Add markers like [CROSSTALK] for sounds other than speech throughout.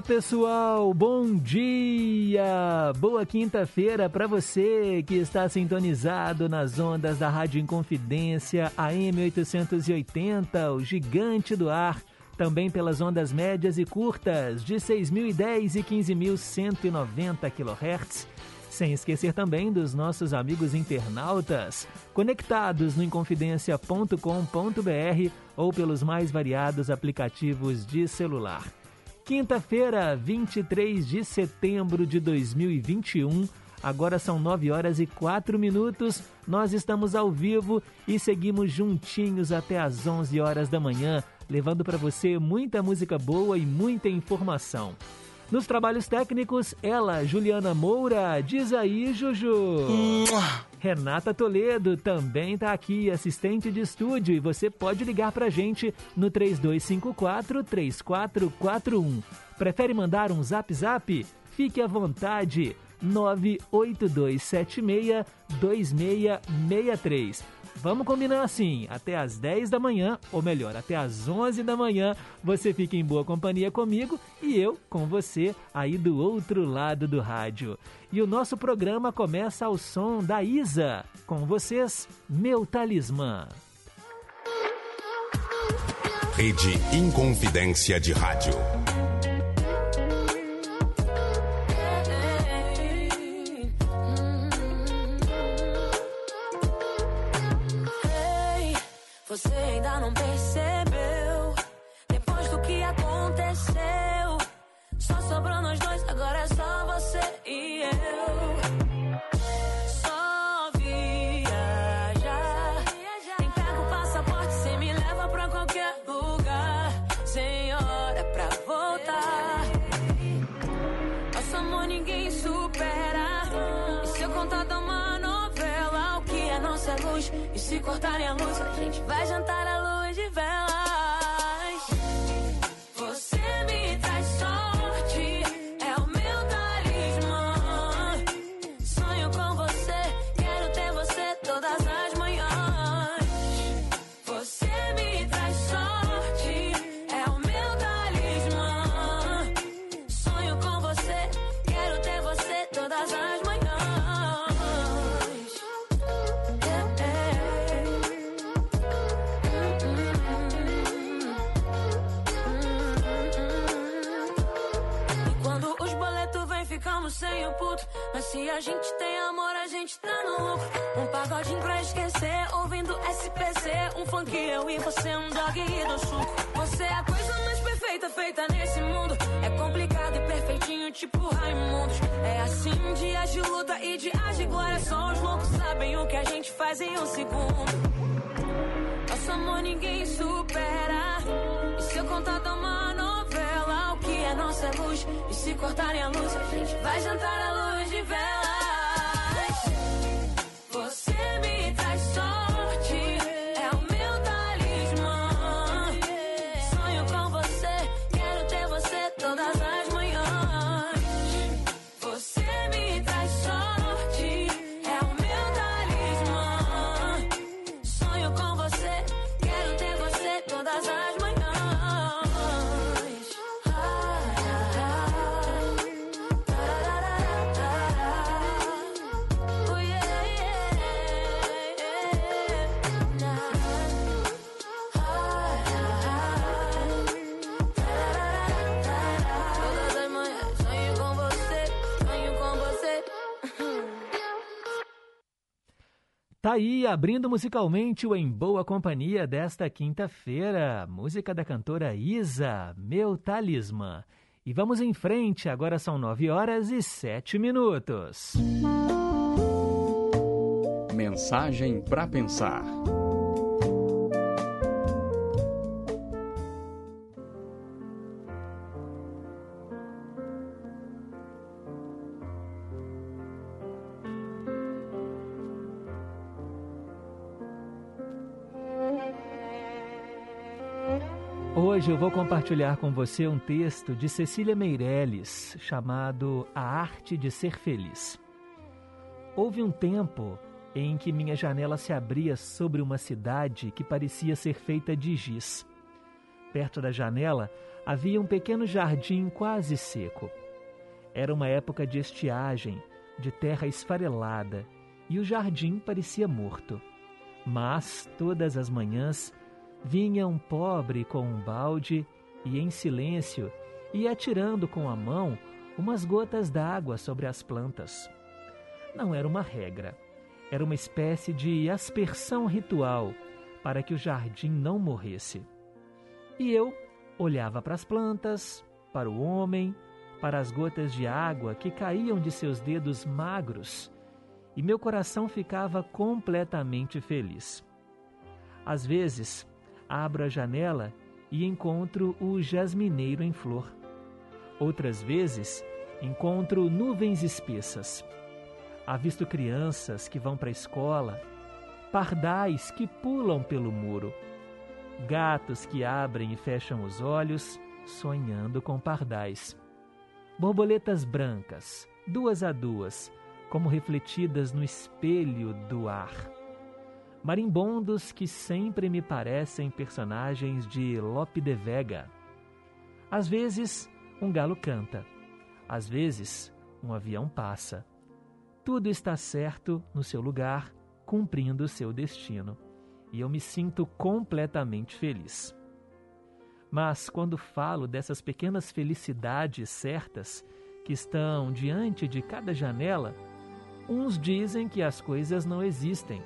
Diga lá, pessoal, bom dia! Boa quinta-feira para você que está sintonizado nas ondas da Rádio Inconfidência AM 880, o gigante do ar, também pelas ondas médias e curtas de 6.010 e 15.190 kHz. Sem esquecer também dos nossos amigos internautas, conectados no inconfidencia.com.br ou pelos mais variados aplicativos de celular. Quinta-feira, 23 de setembro de 2021. Agora são 9 horas e 4 minutos. Nós estamos ao vivo e seguimos juntinhos até às 11 horas da manhã, levando para você muita música boa e muita informação. Nos trabalhos técnicos, ela, Juliana Moura, diz aí, Juju. Renata Toledo também está aqui, assistente de estúdio, e você pode ligar para a gente no 3254-3441. Prefere mandar um zap zap? Fique à vontade, 98276-2663. Vamos combinar assim, até às 10 da manhã, ou melhor, até às 11 da manhã, você fica em boa companhia comigo e eu com você aí do outro lado do rádio. E o nosso programa começa ao som da Isa. Com vocês, meu talismã. Rede Inconfidência de Rádio. Você ainda não percebeu? Depois do que aconteceu, só sobrou nós dois, agora é só você e eu. Nossa luz? E se cortarem a luz, a gente vai jantar à luz de velas. Sem o puto. Mas se a gente tem amor, a gente tá no lucro. Um pagodinho pra esquecer, ouvindo SPC. Um funk eu e você, um dog e do suco. Você é a coisa mais perfeita feita nesse mundo. É complicado e perfeitinho, tipo Raimundos. É assim, dias de luta e dias de glória. Só os loucos sabem o que a gente faz em um segundo. Nosso amor ninguém supera. E se eu contar uma nossa luz? E se cortarem a luz, a gente vai jantar à luz de velas. Tá aí, abrindo musicalmente o Em Boa Companhia desta quinta-feira, música da cantora Isa, Meu Talismã. E vamos em frente, agora são nove horas e sete minutos. Mensagem para pensar. Hoje eu vou compartilhar com você um texto de Cecília Meirelles chamado A Arte de Ser Feliz. Houve um tempo em que minha janela se abria sobre uma cidade que parecia ser feita de giz. Perto da janela havia um pequeno jardim quase seco. Era uma época de estiagem, de terra esfarelada, e o jardim parecia morto. Mas, todas as manhãs, vinha um pobre com um balde e, em silêncio, ia atirando com a mão umas gotas d'água sobre as plantas. Não era uma regra, era uma espécie de aspersão ritual para que o jardim não morresse. E eu olhava para as plantas, para o homem, para as gotas de água que caíam de seus dedos magros, e meu coração ficava completamente feliz. Às vezes, abro a janela e encontro o jasmineiro em flor. Outras vezes, encontro nuvens espessas. Avisto crianças que vão para a escola, pardais que pulam pelo muro, gatos que abrem e fecham os olhos, sonhando com pardais. Borboletas brancas, duas a duas, como refletidas no espelho do ar marimbondos que sempre me parecem personagens de Lope de Vega. Às vezes, um galo canta, às vezes, um avião passa. Tudo está certo no seu lugar, cumprindo seu destino, e eu me sinto completamente feliz. Mas quando falo dessas pequenas felicidades certas que estão diante de cada janela, uns dizem que as coisas não existem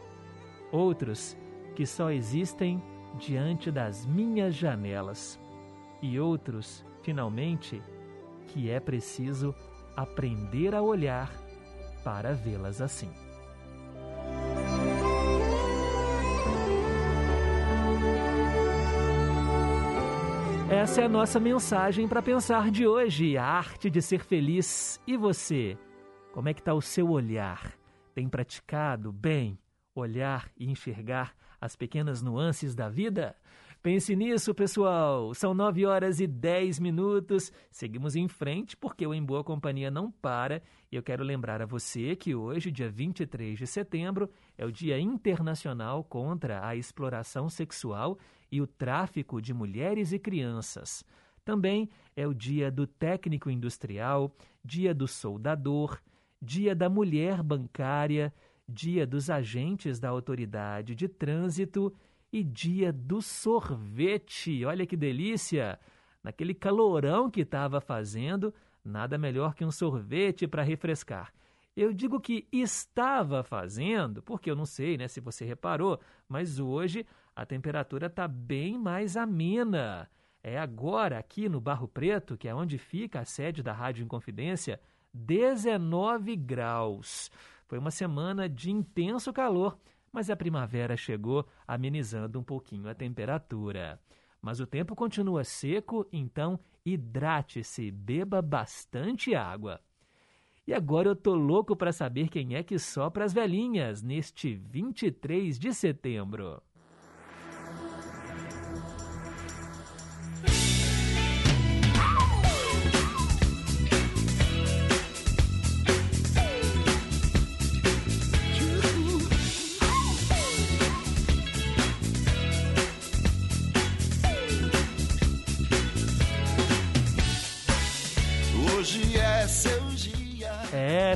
outros que só existem diante das minhas janelas, e outros, finalmente, que é preciso aprender a olhar para vê-las assim. Essa é a nossa mensagem para pensar de hoje, a arte de ser feliz. E você? Como é que está o seu olhar? Tem praticado bem? Olhar e enxergar as pequenas nuances da vida? Pense nisso, pessoal. São 9 horas e 10 minutos. Seguimos em frente porque o Em Boa Companhia não para. E eu quero lembrar a você que hoje, dia 23 de setembro, é o Dia Internacional contra a Exploração Sexual e o Tráfico de Mulheres e Crianças. Também é o Dia do Técnico Industrial, Dia do Soldador, Dia da Mulher Bancária Dia dos Agentes da Autoridade de Trânsito e Dia do Sorvete. Olha que delícia! Naquele calorão que estava fazendo, nada melhor que um sorvete para refrescar. Eu digo que estava fazendo, porque eu não sei né, se você reparou, mas hoje a temperatura está bem mais amena. É agora, aqui no Barro Preto, que é onde fica a sede da Rádio Inconfidência, 19 graus. Foi uma semana de intenso calor, mas a primavera chegou amenizando um pouquinho a temperatura. Mas o tempo continua seco, então hidrate-se, beba bastante água. E agora eu tô louco para saber quem é que sopra as velhinhas neste 23 de setembro.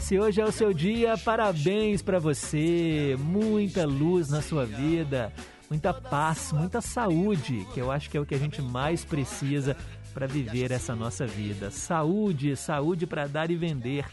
Se hoje é o seu dia, parabéns para você. Muita luz na sua vida, muita paz, muita saúde, que eu acho que é o que a gente mais precisa para viver essa nossa vida. Saúde, saúde para dar e vender.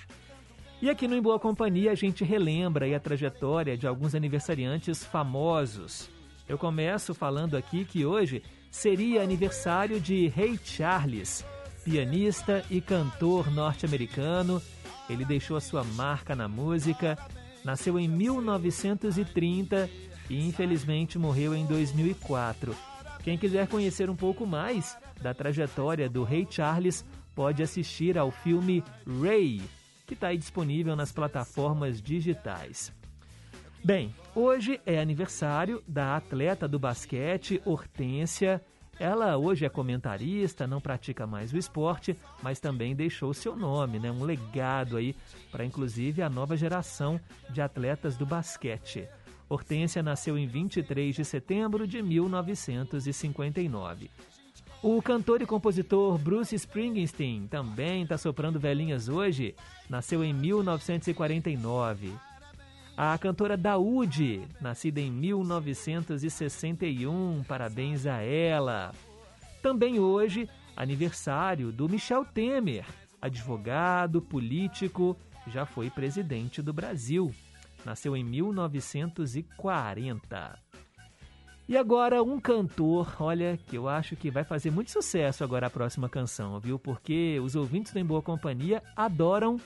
E aqui no Em Boa Companhia a gente relembra a trajetória de alguns aniversariantes famosos. Eu começo falando aqui que hoje seria aniversário de Ray Charles, pianista e cantor norte-americano ele deixou a sua marca na música, nasceu em 1930 e infelizmente morreu em 2004. Quem quiser conhecer um pouco mais da trajetória do Rei Charles pode assistir ao filme Ray, que está disponível nas plataformas digitais. Bem, hoje é aniversário da atleta do basquete Hortência. Ela hoje é comentarista, não pratica mais o esporte, mas também deixou seu nome, né? um legado aí para inclusive a nova geração de atletas do basquete. Hortência nasceu em 23 de setembro de 1959. O cantor e compositor Bruce Springsteen também está soprando velhinhas hoje. Nasceu em 1949. A cantora Daúde, nascida em 1961, parabéns a ela. Também hoje, aniversário do Michel Temer, advogado, político, já foi presidente do Brasil. Nasceu em 1940. E agora um cantor, olha, que eu acho que vai fazer muito sucesso agora a próxima canção, viu? Porque os ouvintes do Em Boa Companhia adoram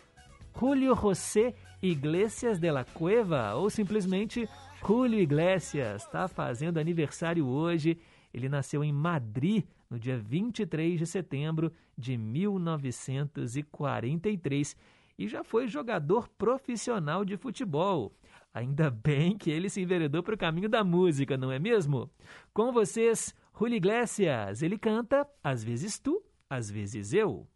Julio José Iglesias de la Cueva, ou simplesmente Julio Iglesias, está fazendo aniversário hoje. Ele nasceu em Madrid no dia 23 de setembro de 1943 e já foi jogador profissional de futebol. Ainda bem que ele se enveredou para o caminho da música, não é mesmo? Com vocês, Julio Iglesias. Ele canta Às vezes tu, às vezes eu.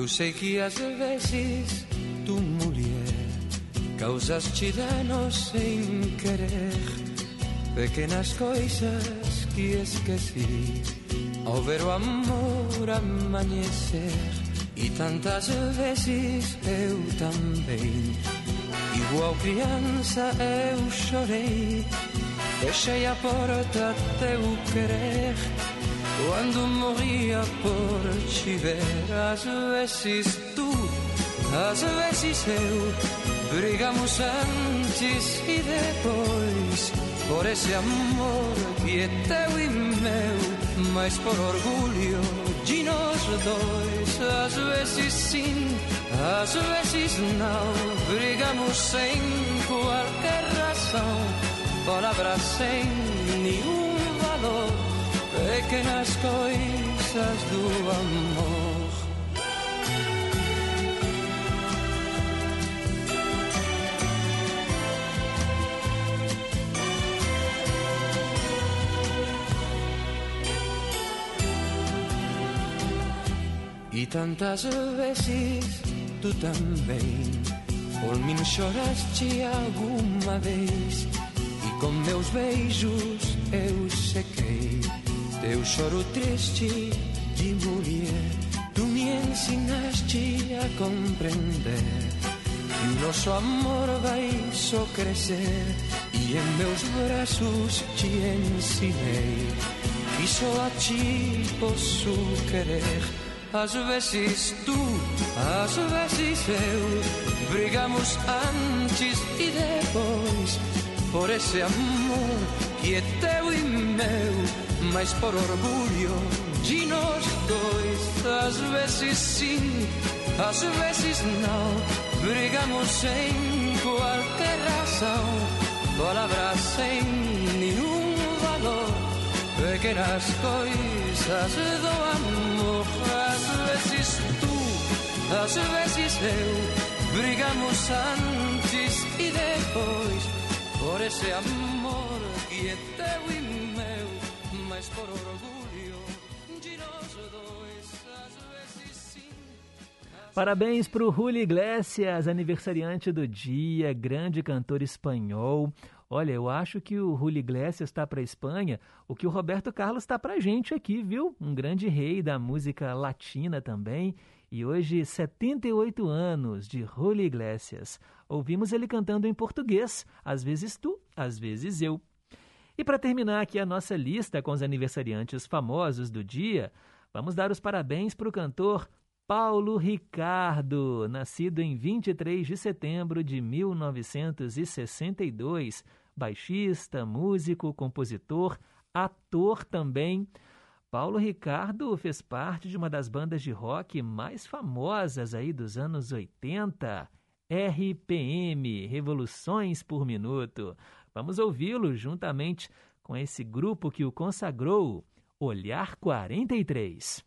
Eu sei que às vezes tu, mulher, causaste danos sem querer. Pequenas coisas que esqueci ao ver o amor amanhecer. E tantas vezes eu também, igual criança, eu chorei. Deixei a porta teu querer. Quando morria por te ver, às vezes tu, às vezes eu, brigamos antes e depois, por esse amor que é teu e meu, mas por orgulho de nós dois, às vezes sim, às vezes não, brigamos sem qualquer razão, palavras sem nenhum valor pequenas coisas do amor. E tantas vezes tu também por mim choraste alguma vez e com meus beijos eu sequei teu choro triste de mulher, tu me ensinaste a compreender que o nosso amor vai só crescer. E em meus braços te ensinei que só a ti posso querer. Às vezes tu, às vezes eu, brigamos antes e depois por esse amor que é teu e meu mas por orgulho de nós dois. Às vezes sim, às vezes não, brigamos sem qualquer razão, palavras sem nenhum valor, pequenas coisas do amor. Às vezes tu, às vezes eu, brigamos antes e depois, por esse amor é mas por orgulho de nós dois, às vezes sim. Parabéns para o Julio Iglesias, aniversariante do dia, grande cantor espanhol. Olha, eu acho que o Julio Iglesias está para a Espanha, o que o Roberto Carlos está para a gente aqui, viu? Um grande rei da música latina também. E hoje, 78 anos de Julio Iglesias. Ouvimos ele cantando em português, às vezes tu, às vezes eu. E para terminar aqui a nossa lista com os aniversariantes famosos do dia, vamos dar os parabéns para o cantor Paulo Ricardo, nascido em 23 de setembro de 1962, baixista, músico, compositor, ator também. Paulo Ricardo fez parte de uma das bandas de rock mais famosas aí dos anos 80, RPM, Revoluções por Minuto. Vamos ouvi-lo juntamente com esse grupo que o consagrou, Olhar 43.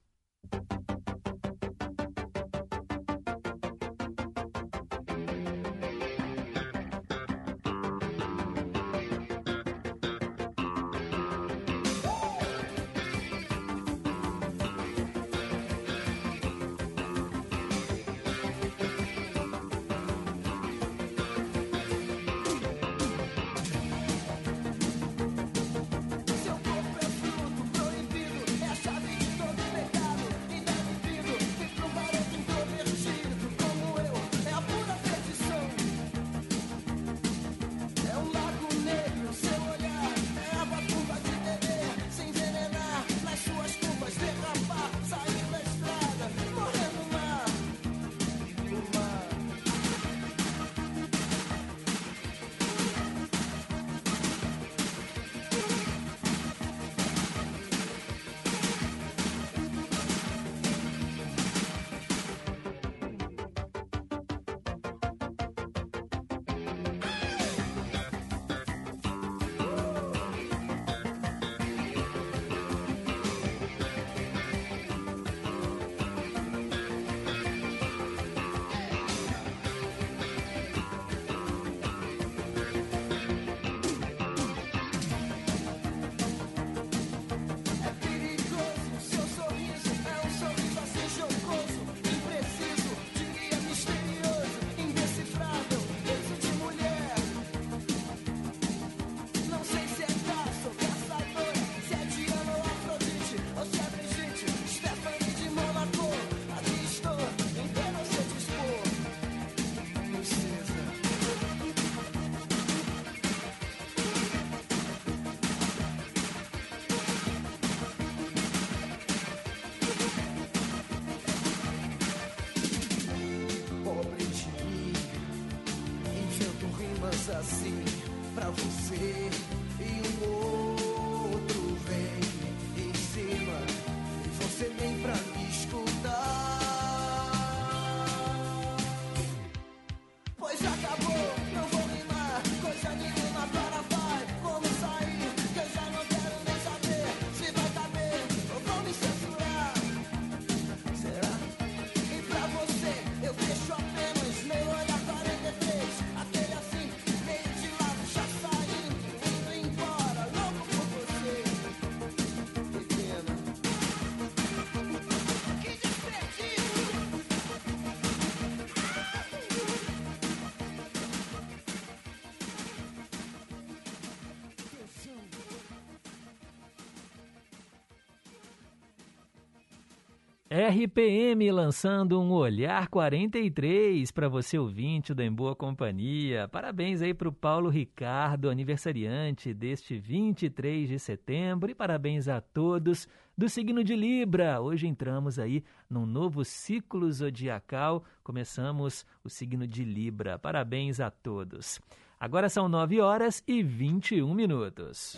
RPM lançando um Olhar 43 para você ouvinte do Em Boa Companhia. Parabéns aí para o Paulo Ricardo, aniversariante deste 23 de setembro e parabéns a todos do signo de Libra. Hoje entramos aí num novo ciclo zodiacal, começamos o signo de Libra. Parabéns a todos. Agora são 9 horas e 21 minutos.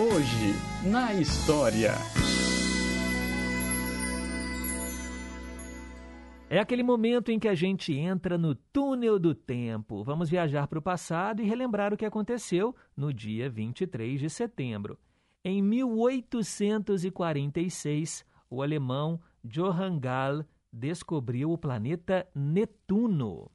Hoje, na história. É aquele momento em que a gente entra no túnel do tempo. Vamos viajar para o passado e relembrar o que aconteceu no dia 23 de setembro. Em 1846, o alemão Johann Gall descobriu o planeta Netuno.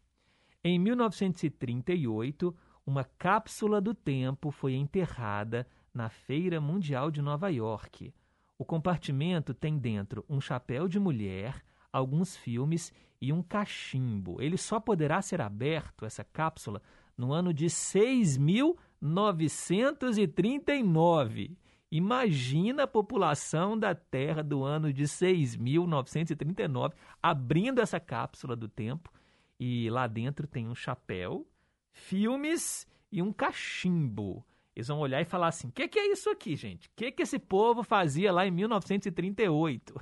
Em 1938, uma cápsula do tempo foi enterrada na Feira Mundial de Nova York. O compartimento tem dentro um chapéu de mulher alguns filmes e um cachimbo. Ele só poderá ser aberto, essa cápsula, no ano de 6.939. Imagina a população da Terra do ano de 6.939 abrindo essa cápsula do tempo e lá dentro tem um chapéu, filmes e um cachimbo. Eles vão olhar e falar assim: o que, que, é isso aqui, gente? O que, que esse povo fazia lá em 1938?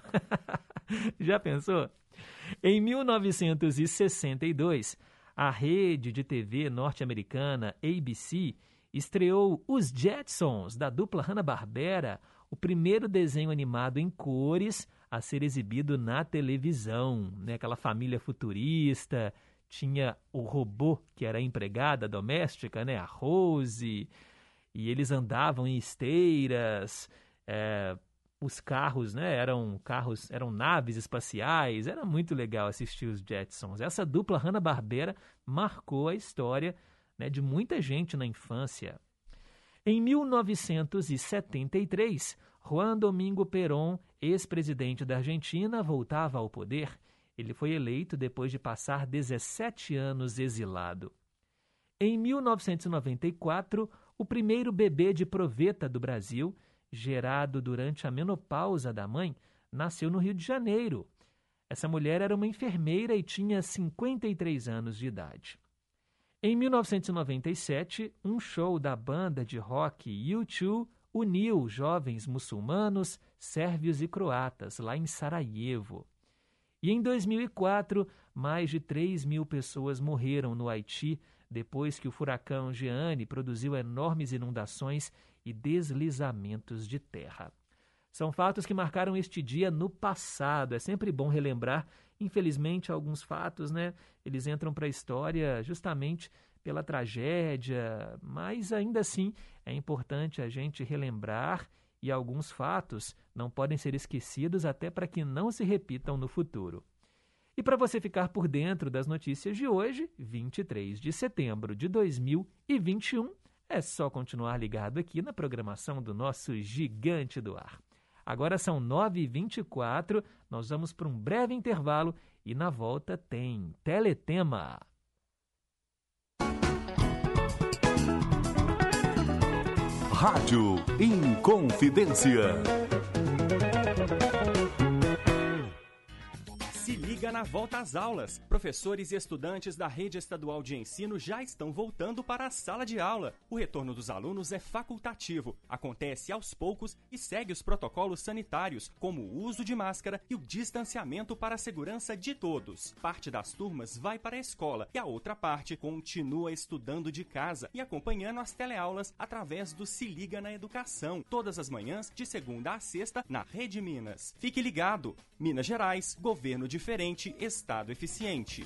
[LAUGHS] Já pensou? Em 1962, a rede de TV norte-americana ABC estreou Os Jetsons, da dupla Hanna-Barbera, o primeiro desenho animado em cores a ser exibido na televisão. Né? Aquela família futurista, tinha o robô que era empregada doméstica, né? a Rose, e eles andavam em esteiras, é, os carros, né? Eram carros, eram naves espaciais. Era muito legal assistir os Jetsons. Essa dupla Hanna-Barbera marcou a história né, de muita gente na infância. Em 1973, Juan Domingo Perón, ex-presidente da Argentina, voltava ao poder. Ele foi eleito depois de passar 17 anos exilado. Em 1994, o primeiro bebê de proveta do Brasil, gerado durante a menopausa da mãe, nasceu no Rio de Janeiro. Essa mulher era uma enfermeira e tinha 53 anos de idade. Em 1997, um show da banda de rock U2 uniu jovens muçulmanos, sérvios e croatas lá em Sarajevo. E em 2004, mais de 3 mil pessoas morreram no Haiti depois que o furacão Jeanne produziu enormes inundações e deslizamentos de terra. São fatos que marcaram este dia no passado. É sempre bom relembrar. Infelizmente, alguns fatos, né? Eles entram para a história justamente pela tragédia, mas ainda assim é importante a gente relembrar e alguns fatos não podem ser esquecidos até para que não se repitam no futuro. E para você ficar por dentro das notícias de hoje, 23 de setembro de 2021, é só continuar ligado aqui na programação do nosso Gigante do Ar. Agora são 9h24, nós vamos para um breve intervalo e na volta tem Teletema. Rádio Inconfidência. Liga na volta às aulas. Professores e estudantes da rede estadual de ensino já estão voltando para a sala de aula. O retorno dos alunos é facultativo, acontece aos poucos e segue os protocolos sanitários, como o uso de máscara e o distanciamento para a segurança de todos. Parte das turmas vai para a escola e a outra parte continua estudando de casa e acompanhando as teleaulas através do Se Liga na Educação, todas as manhãs, de segunda a sexta, na Rede Minas. Fique ligado! Minas Gerais, governo diferente Estado eficiente.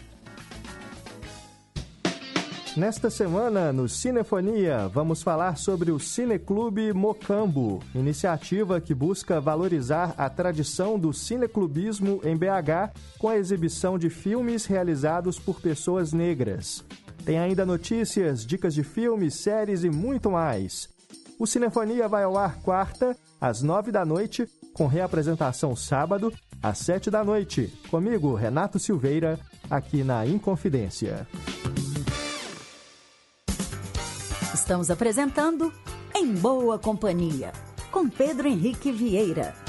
Nesta semana, no Cinefonia, vamos falar sobre o Cineclube Mocambo, iniciativa que busca valorizar a tradição do cineclubismo em BH com a exibição de filmes realizados por pessoas negras. Tem ainda notícias, dicas de filmes, séries e muito mais. O Cinefonia vai ao ar quarta, às nove da noite, com reapresentação sábado às sete da noite. Comigo, Renato Silveira, aqui na Inconfidência. Estamos apresentando Em Boa Companhia, com Pedro Henrique Vieira.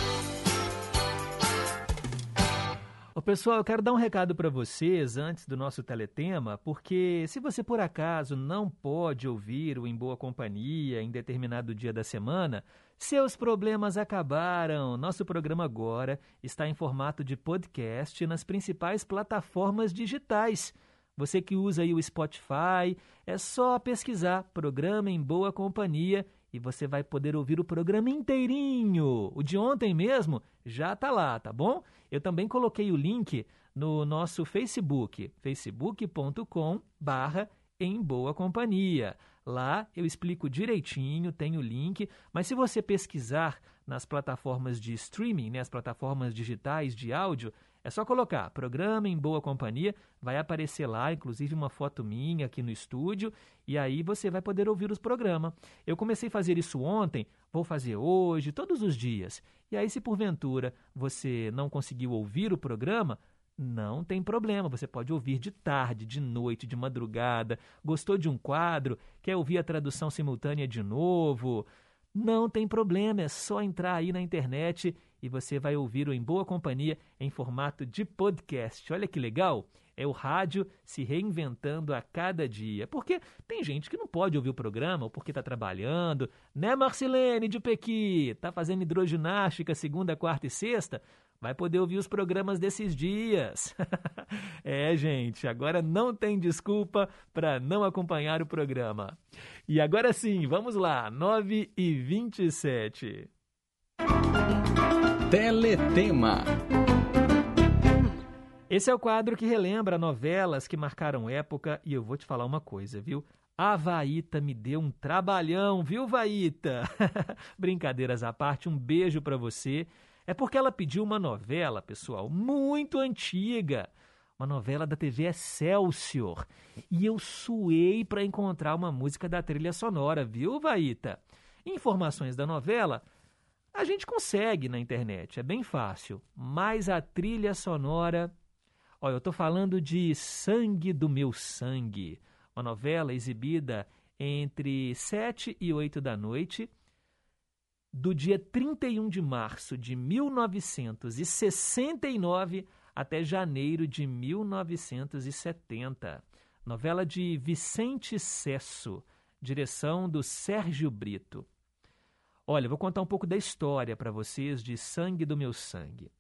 Pessoal, eu quero dar um recado para vocês antes do nosso teletema, porque se você por acaso não pode ouvir o Em Boa Companhia em determinado dia da semana, seus problemas acabaram. Nosso programa agora está em formato de podcast nas principais plataformas digitais. Você que usa aí o Spotify, é só pesquisar Programa em Boa Companhia e você vai poder ouvir o programa inteirinho. O de ontem mesmo já tá lá, tá bom? Eu também coloquei o link no nosso Facebook, facebook.com em boa companhia. Lá eu explico direitinho, tem o link, mas se você pesquisar nas plataformas de streaming, né, as plataformas digitais de áudio, é só colocar programa em boa companhia, vai aparecer lá, inclusive uma foto minha aqui no estúdio, e aí você vai poder ouvir os programas. Eu comecei a fazer isso ontem, vou fazer hoje, todos os dias. E aí, se porventura você não conseguiu ouvir o programa, não tem problema, você pode ouvir de tarde, de noite, de madrugada. Gostou de um quadro? Quer ouvir a tradução simultânea de novo? Não tem problema, é só entrar aí na internet e você vai ouvir o Em Boa Companhia em formato de podcast. Olha que legal! É o rádio se reinventando a cada dia. Porque tem gente que não pode ouvir o programa ou porque está trabalhando, né, Marcelene de Pequi? Está fazendo hidroginástica segunda, quarta e sexta? Vai poder ouvir os programas desses dias. [LAUGHS] é, gente, agora não tem desculpa para não acompanhar o programa. E agora sim, vamos lá, 9 e 27. Teletema. Esse é o quadro que relembra novelas que marcaram época e eu vou te falar uma coisa, viu? A Vaíta me deu um trabalhão, viu, Vaíta? [LAUGHS] Brincadeiras à parte, um beijo para você. É porque ela pediu uma novela, pessoal, muito antiga. Uma novela da TV Excelsior. E eu suei para encontrar uma música da trilha sonora, viu, Vaíta? Informações da novela a gente consegue na internet, é bem fácil. Mas a trilha sonora. Olha, eu estou falando de Sangue do Meu Sangue uma novela exibida entre 7 e 8 da noite, do dia 31 de março de 1969 até janeiro de 1970. Novela de Vicente Cesso, direção do Sérgio Brito. Olha, vou contar um pouco da história para vocês de Sangue do Meu Sangue.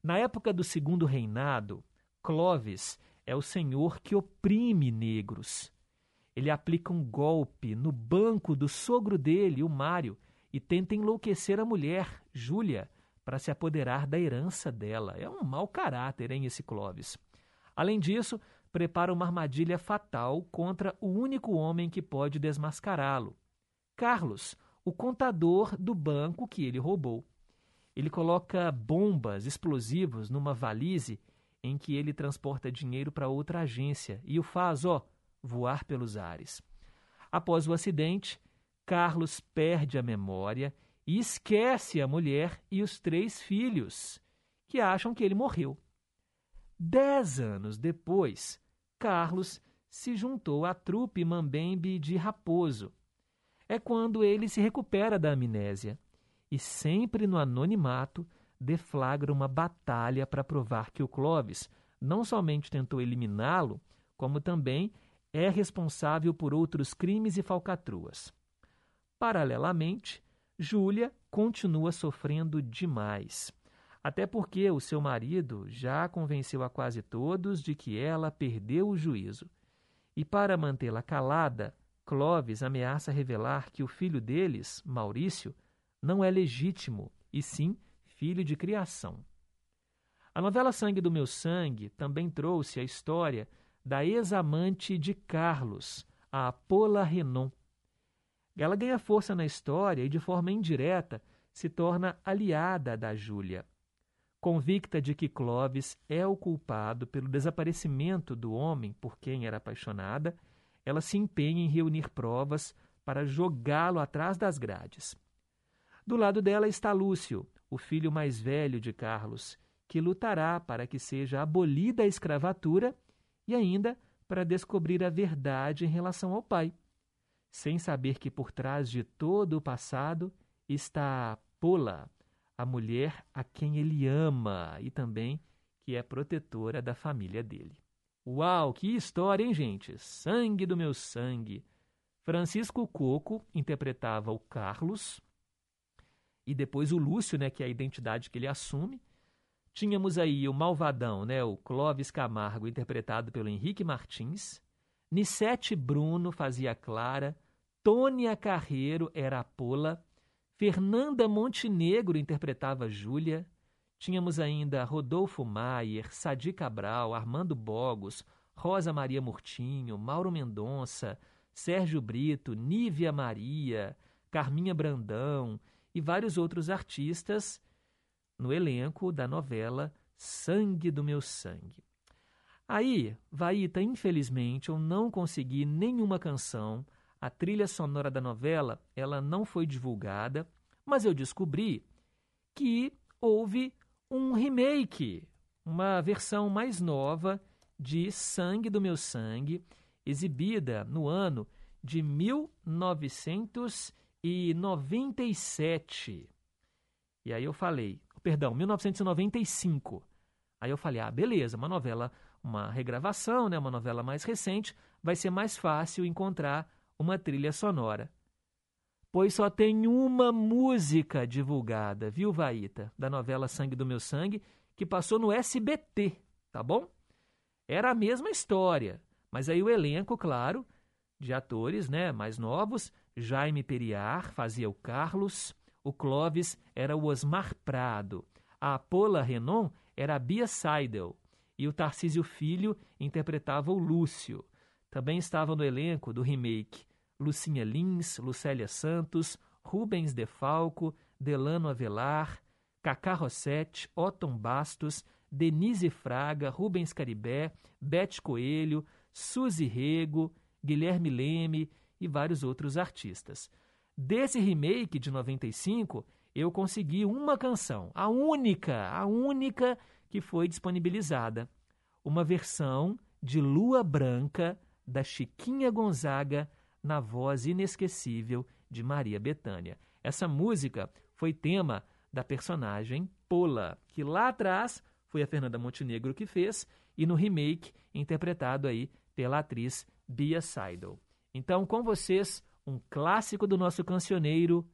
Na época do Segundo Reinado, Clovis é o senhor que oprime negros. Ele aplica um golpe no banco do sogro dele, o Mário, e tenta enlouquecer a mulher, Júlia, para se apoderar da herança dela. É um mau caráter, hein, esse Clovis. Além disso, prepara uma armadilha fatal contra o único homem que pode desmascará-lo. Carlos, o contador do banco que ele roubou. Ele coloca bombas, explosivos numa valise em que ele transporta dinheiro para outra agência e o faz, ó, voar pelos ares. Após o acidente, Carlos perde a memória e esquece a mulher e os três filhos, que acham que ele morreu. Dez anos depois, Carlos se juntou à trupe Mambembe de Raposo. É quando ele se recupera da amnésia e, sempre no anonimato, deflagra uma batalha para provar que o Clovis não somente tentou eliminá-lo, como também é responsável por outros crimes e falcatruas. Paralelamente, Júlia continua sofrendo demais. Até porque o seu marido já convenceu a quase todos de que ela perdeu o juízo. E para mantê-la calada, Clovis ameaça revelar que o filho deles, Maurício, não é legítimo, e sim filho de criação. A novela Sangue do Meu Sangue também trouxe a história da ex-amante de Carlos, a Paula Renon. Ela ganha força na história e, de forma indireta, se torna aliada da Júlia. Convicta de que Clovis é o culpado pelo desaparecimento do homem por quem era apaixonada, ela se empenha em reunir provas para jogá-lo atrás das grades. Do lado dela está Lúcio, o filho mais velho de Carlos, que lutará para que seja abolida a escravatura e ainda para descobrir a verdade em relação ao pai, sem saber que por trás de todo o passado está Pola, a mulher a quem ele ama e também que é protetora da família dele. Uau, que história, hein, gente? Sangue do meu sangue. Francisco Coco interpretava o Carlos e depois o Lúcio, né, que é a identidade que ele assume, Tínhamos aí o Malvadão, né, o Clóvis Camargo, interpretado pelo Henrique Martins. Nissete Bruno fazia Clara. Tônia Carreiro era a Pola. Fernanda Montenegro interpretava Júlia. Tínhamos ainda Rodolfo Maier, Sadi Cabral, Armando Bogos, Rosa Maria Murtinho, Mauro Mendonça, Sérgio Brito, Nívia Maria, Carminha Brandão e vários outros artistas no elenco da novela Sangue do Meu Sangue. Aí, Vaíta, infelizmente, eu não consegui nenhuma canção. A trilha sonora da novela, ela não foi divulgada, mas eu descobri que houve um remake, uma versão mais nova de Sangue do Meu Sangue, exibida no ano de 1997. E aí eu falei, perdão, 1995. Aí eu falei, ah, beleza, uma novela, uma regravação, né, uma novela mais recente, vai ser mais fácil encontrar uma trilha sonora. Pois só tem uma música divulgada, viu, Vaíta, da novela Sangue do Meu Sangue, que passou no SBT, tá bom? Era a mesma história, mas aí o elenco, claro, de atores, né, mais novos, Jaime Periar fazia o Carlos, o Clovis era o Osmar Prado, a Paula Renon era a Bia Seidel e o Tarcísio Filho interpretava o Lúcio. Também estavam no elenco do remake Lucinha Lins, Lucélia Santos, Rubens Defalco, Delano Avelar, Cacá Rossetti, Otton Bastos, Denise Fraga, Rubens Caribé, Bete Coelho, Suzy Rego, Guilherme Leme e vários outros artistas. Desse remake de 95, eu consegui uma canção, a única, a única que foi disponibilizada. Uma versão de Lua Branca da Chiquinha Gonzaga na voz inesquecível de Maria Bethânia. Essa música foi tema da personagem Pola, que lá atrás foi a Fernanda Montenegro que fez e no remake interpretado aí pela atriz Bia Seidel. Então, com vocês, um clássico do nosso cancioneiro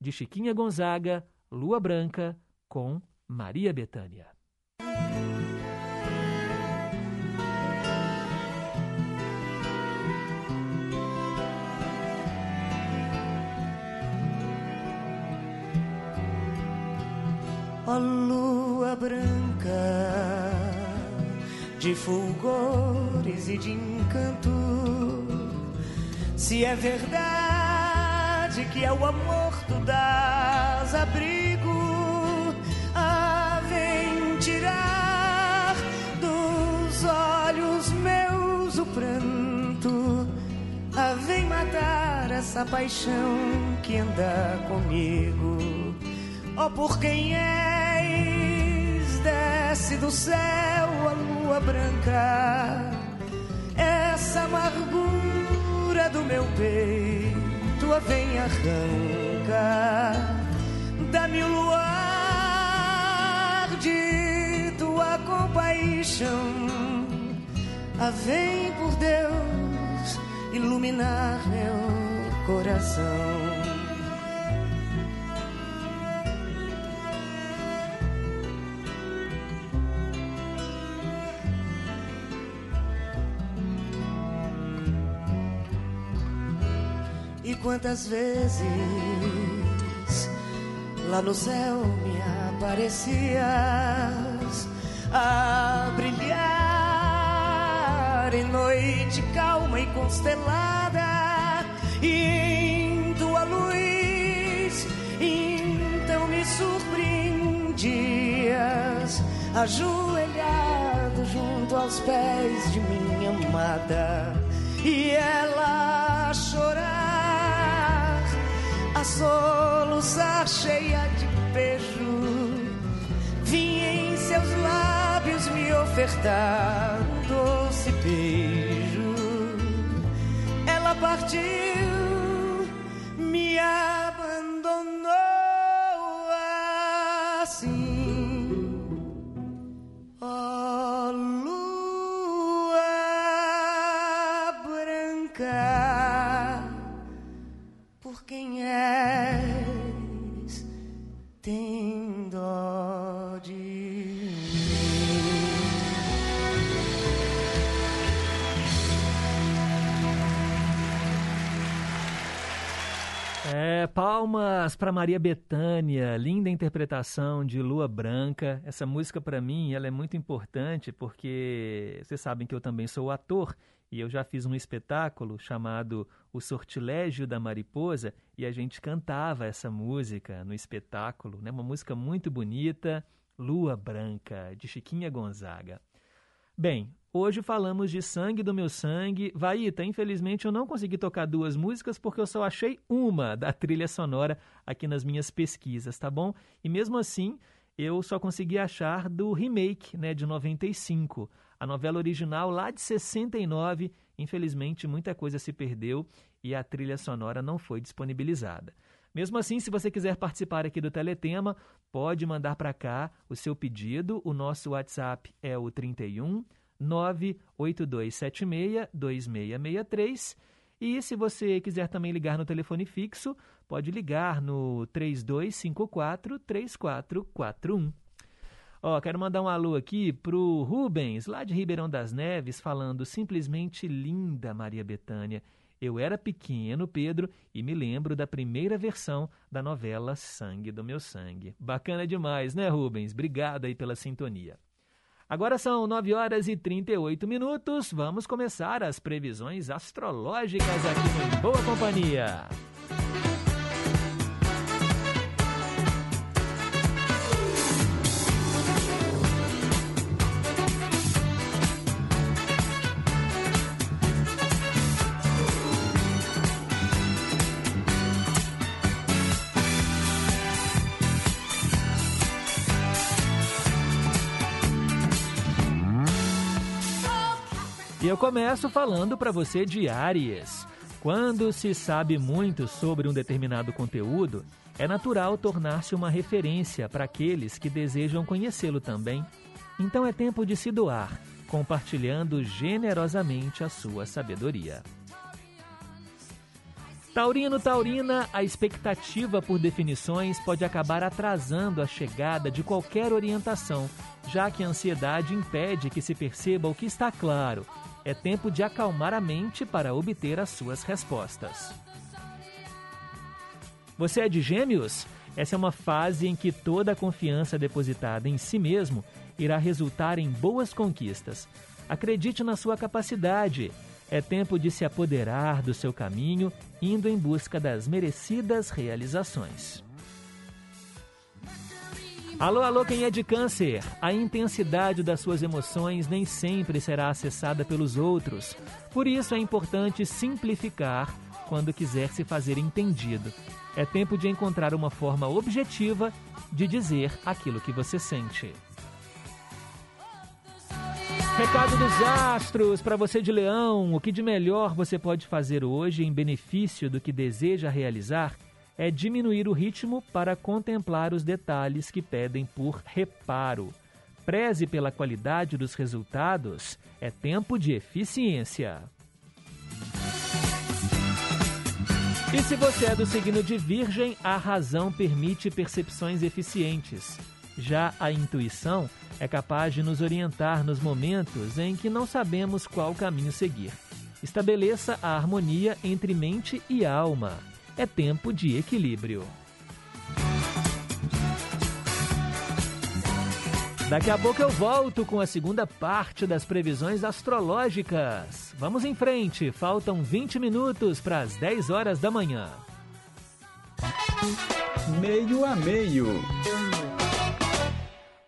de Chiquinha Gonzaga, Lua Branca, com Maria Bethânia. Ó lua branca de fulgores e de encanto, se é verdade que é o amor tu dás abrigo, essa paixão que anda comigo. Oh, por quem és, desce do céu a lua branca, essa amargura do meu peito a vem arranca, dá-me o luar de tua compaixão, a vem por Deus iluminar meu coração. quantas vezes lá no céu me aparecias a brilhar em noite calma e constelada e em tua luz então me surpreendias ajoelhado junto aos pés de minha amada e ela chorar a soluçar cheia de beijo. Vim em seus lábios me ofertar um doce beijo. Ela partiu, me Palmas para Maria Bethânia, linda interpretação de Lua Branca. Essa música para mim, ela é muito importante porque vocês sabem que eu também sou ator e eu já fiz um espetáculo chamado O Sortilégio da Mariposa e a gente cantava essa música no espetáculo, né? Uma música muito bonita, Lua Branca, de Chiquinha Gonzaga. Bem, hoje falamos de Sangue do Meu Sangue. Vaíta, infelizmente eu não consegui tocar duas músicas porque eu só achei uma da trilha sonora aqui nas minhas pesquisas, tá bom? E mesmo assim, eu só consegui achar do remake, né, de 95. A novela original lá de 69, infelizmente muita coisa se perdeu e a trilha sonora não foi disponibilizada. Mesmo assim, se você quiser participar aqui do Teletema, pode mandar para cá o seu pedido. O nosso WhatsApp é o 31 98276 2663. E se você quiser também ligar no telefone fixo, pode ligar no 3254 3441. Ó, quero mandar um alô aqui pro Rubens, lá de Ribeirão das Neves, falando simplesmente linda Maria Betânia. Eu era pequeno, Pedro, e me lembro da primeira versão da novela Sangue do Meu Sangue. Bacana demais, né, Rubens? Obrigado aí pela sintonia. Agora são 9 horas e 38 minutos. Vamos começar as previsões astrológicas aqui no Boa Companhia. Eu começo falando para você de Áries. Quando se sabe muito sobre um determinado conteúdo, é natural tornar-se uma referência para aqueles que desejam conhecê-lo também. Então é tempo de se doar, compartilhando generosamente a sua sabedoria. Taurino, Taurina, a expectativa por definições pode acabar atrasando a chegada de qualquer orientação, já que a ansiedade impede que se perceba o que está claro é tempo de acalmar a mente para obter as suas respostas. Você é de Gêmeos? Essa é uma fase em que toda a confiança depositada em si mesmo irá resultar em boas conquistas. Acredite na sua capacidade. É tempo de se apoderar do seu caminho, indo em busca das merecidas realizações. Alô, alô, quem é de câncer? A intensidade das suas emoções nem sempre será acessada pelos outros. Por isso é importante simplificar quando quiser se fazer entendido. É tempo de encontrar uma forma objetiva de dizer aquilo que você sente. Recado dos astros para você de Leão: o que de melhor você pode fazer hoje em benefício do que deseja realizar? É diminuir o ritmo para contemplar os detalhes que pedem por reparo. Preze pela qualidade dos resultados, é tempo de eficiência. E se você é do signo de Virgem, a razão permite percepções eficientes. Já a intuição é capaz de nos orientar nos momentos em que não sabemos qual caminho seguir. Estabeleça a harmonia entre mente e alma é tempo de equilíbrio. Daqui a pouco eu volto com a segunda parte das previsões astrológicas. Vamos em frente, faltam 20 minutos para as 10 horas da manhã. Meio a meio.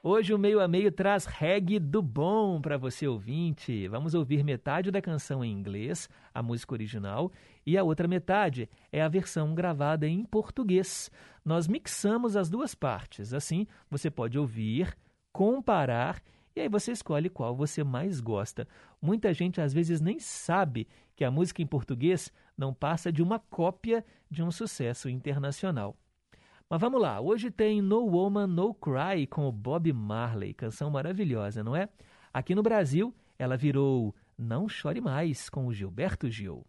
Hoje o meio a meio traz reggae do bom para você ouvinte. Vamos ouvir metade da canção em inglês, a música original, e a outra metade é a versão gravada em português. Nós mixamos as duas partes. Assim, você pode ouvir, comparar e aí você escolhe qual você mais gosta. Muita gente às vezes nem sabe que a música em português não passa de uma cópia de um sucesso internacional. Mas vamos lá, hoje tem No Woman No Cry com o Bob Marley, canção maravilhosa, não é? Aqui no Brasil, ela virou Não Chore Mais com o Gilberto Gil.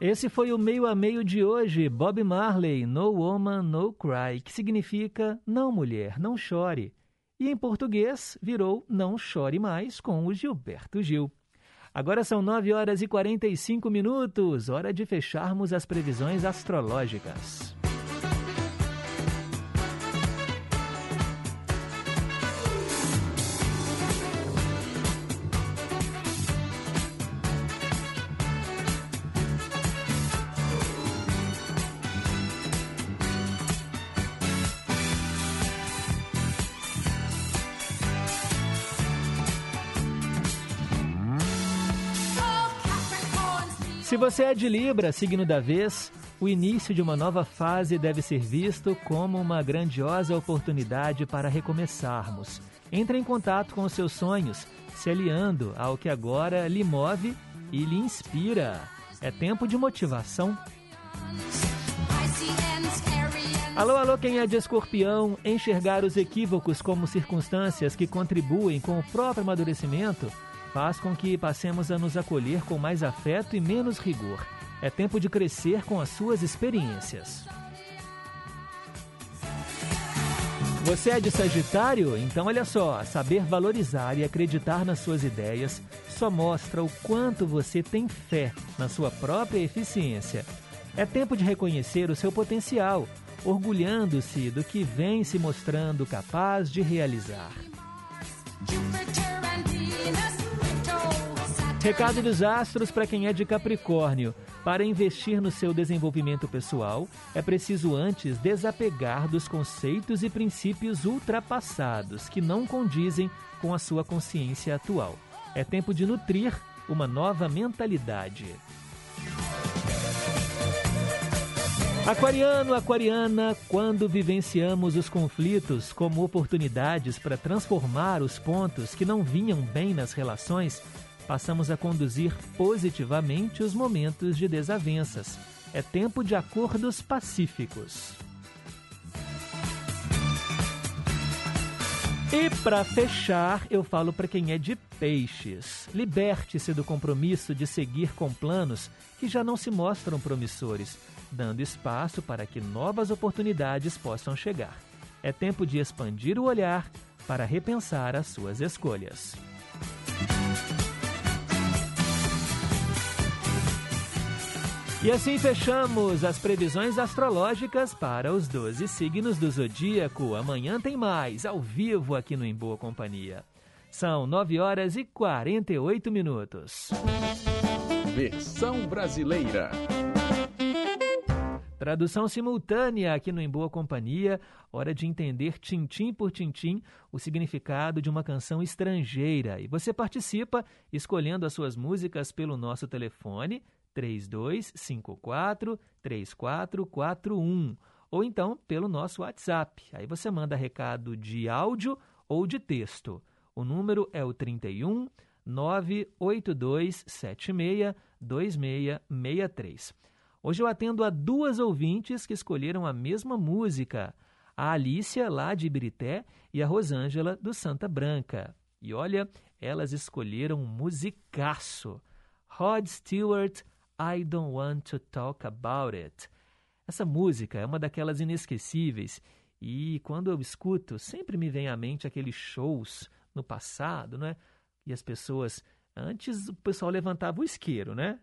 Esse foi o meio a meio de hoje, Bob Marley, No Woman, No Cry, que significa Não mulher, não chore. E em português virou Não chore mais com o Gilberto Gil. Agora são 9 horas e 45 minutos, hora de fecharmos as previsões astrológicas. Você é de Libra, signo da vez, o início de uma nova fase deve ser visto como uma grandiosa oportunidade para recomeçarmos. Entre em contato com os seus sonhos, se aliando ao que agora lhe move e lhe inspira. É tempo de motivação. Alô, alô, quem é de escorpião, enxergar os equívocos como circunstâncias que contribuem com o próprio amadurecimento faz com que passemos a nos acolher com mais afeto e menos rigor. É tempo de crescer com as suas experiências. Você é de Sagitário? Então olha só, saber valorizar e acreditar nas suas ideias só mostra o quanto você tem fé na sua própria eficiência. É tempo de reconhecer o seu potencial, orgulhando-se do que vem se mostrando capaz de realizar. Recado dos astros para quem é de Capricórnio. Para investir no seu desenvolvimento pessoal, é preciso antes desapegar dos conceitos e princípios ultrapassados que não condizem com a sua consciência atual. É tempo de nutrir uma nova mentalidade. Aquariano, aquariana, quando vivenciamos os conflitos como oportunidades para transformar os pontos que não vinham bem nas relações, passamos a conduzir positivamente os momentos de desavenças. É tempo de acordos pacíficos. E para fechar, eu falo para quem é de peixes. Liberte-se do compromisso de seguir com planos que já não se mostram promissores, dando espaço para que novas oportunidades possam chegar. É tempo de expandir o olhar para repensar as suas escolhas. E assim fechamos as previsões astrológicas para os 12 signos do zodíaco. Amanhã tem mais, ao vivo aqui no Em Boa Companhia. São 9 horas e 48 minutos. Versão brasileira. Tradução simultânea aqui no Em Boa Companhia. Hora de entender tintim por tintim o significado de uma canção estrangeira. E você participa escolhendo as suas músicas pelo nosso telefone 3254 3441 ou então pelo nosso WhatsApp. Aí você manda recado de áudio ou de texto. O número é o 31 98276 2663. Hoje eu atendo a duas ouvintes que escolheram a mesma música, a Alícia, lá de Ibirité, e a Rosângela, do Santa Branca. E olha, elas escolheram um musicaço. Rod Stewart, I Don't Want to Talk About It. Essa música é uma daquelas inesquecíveis e quando eu escuto, sempre me vem à mente aqueles shows no passado, né? E as pessoas, antes o pessoal levantava o isqueiro, né?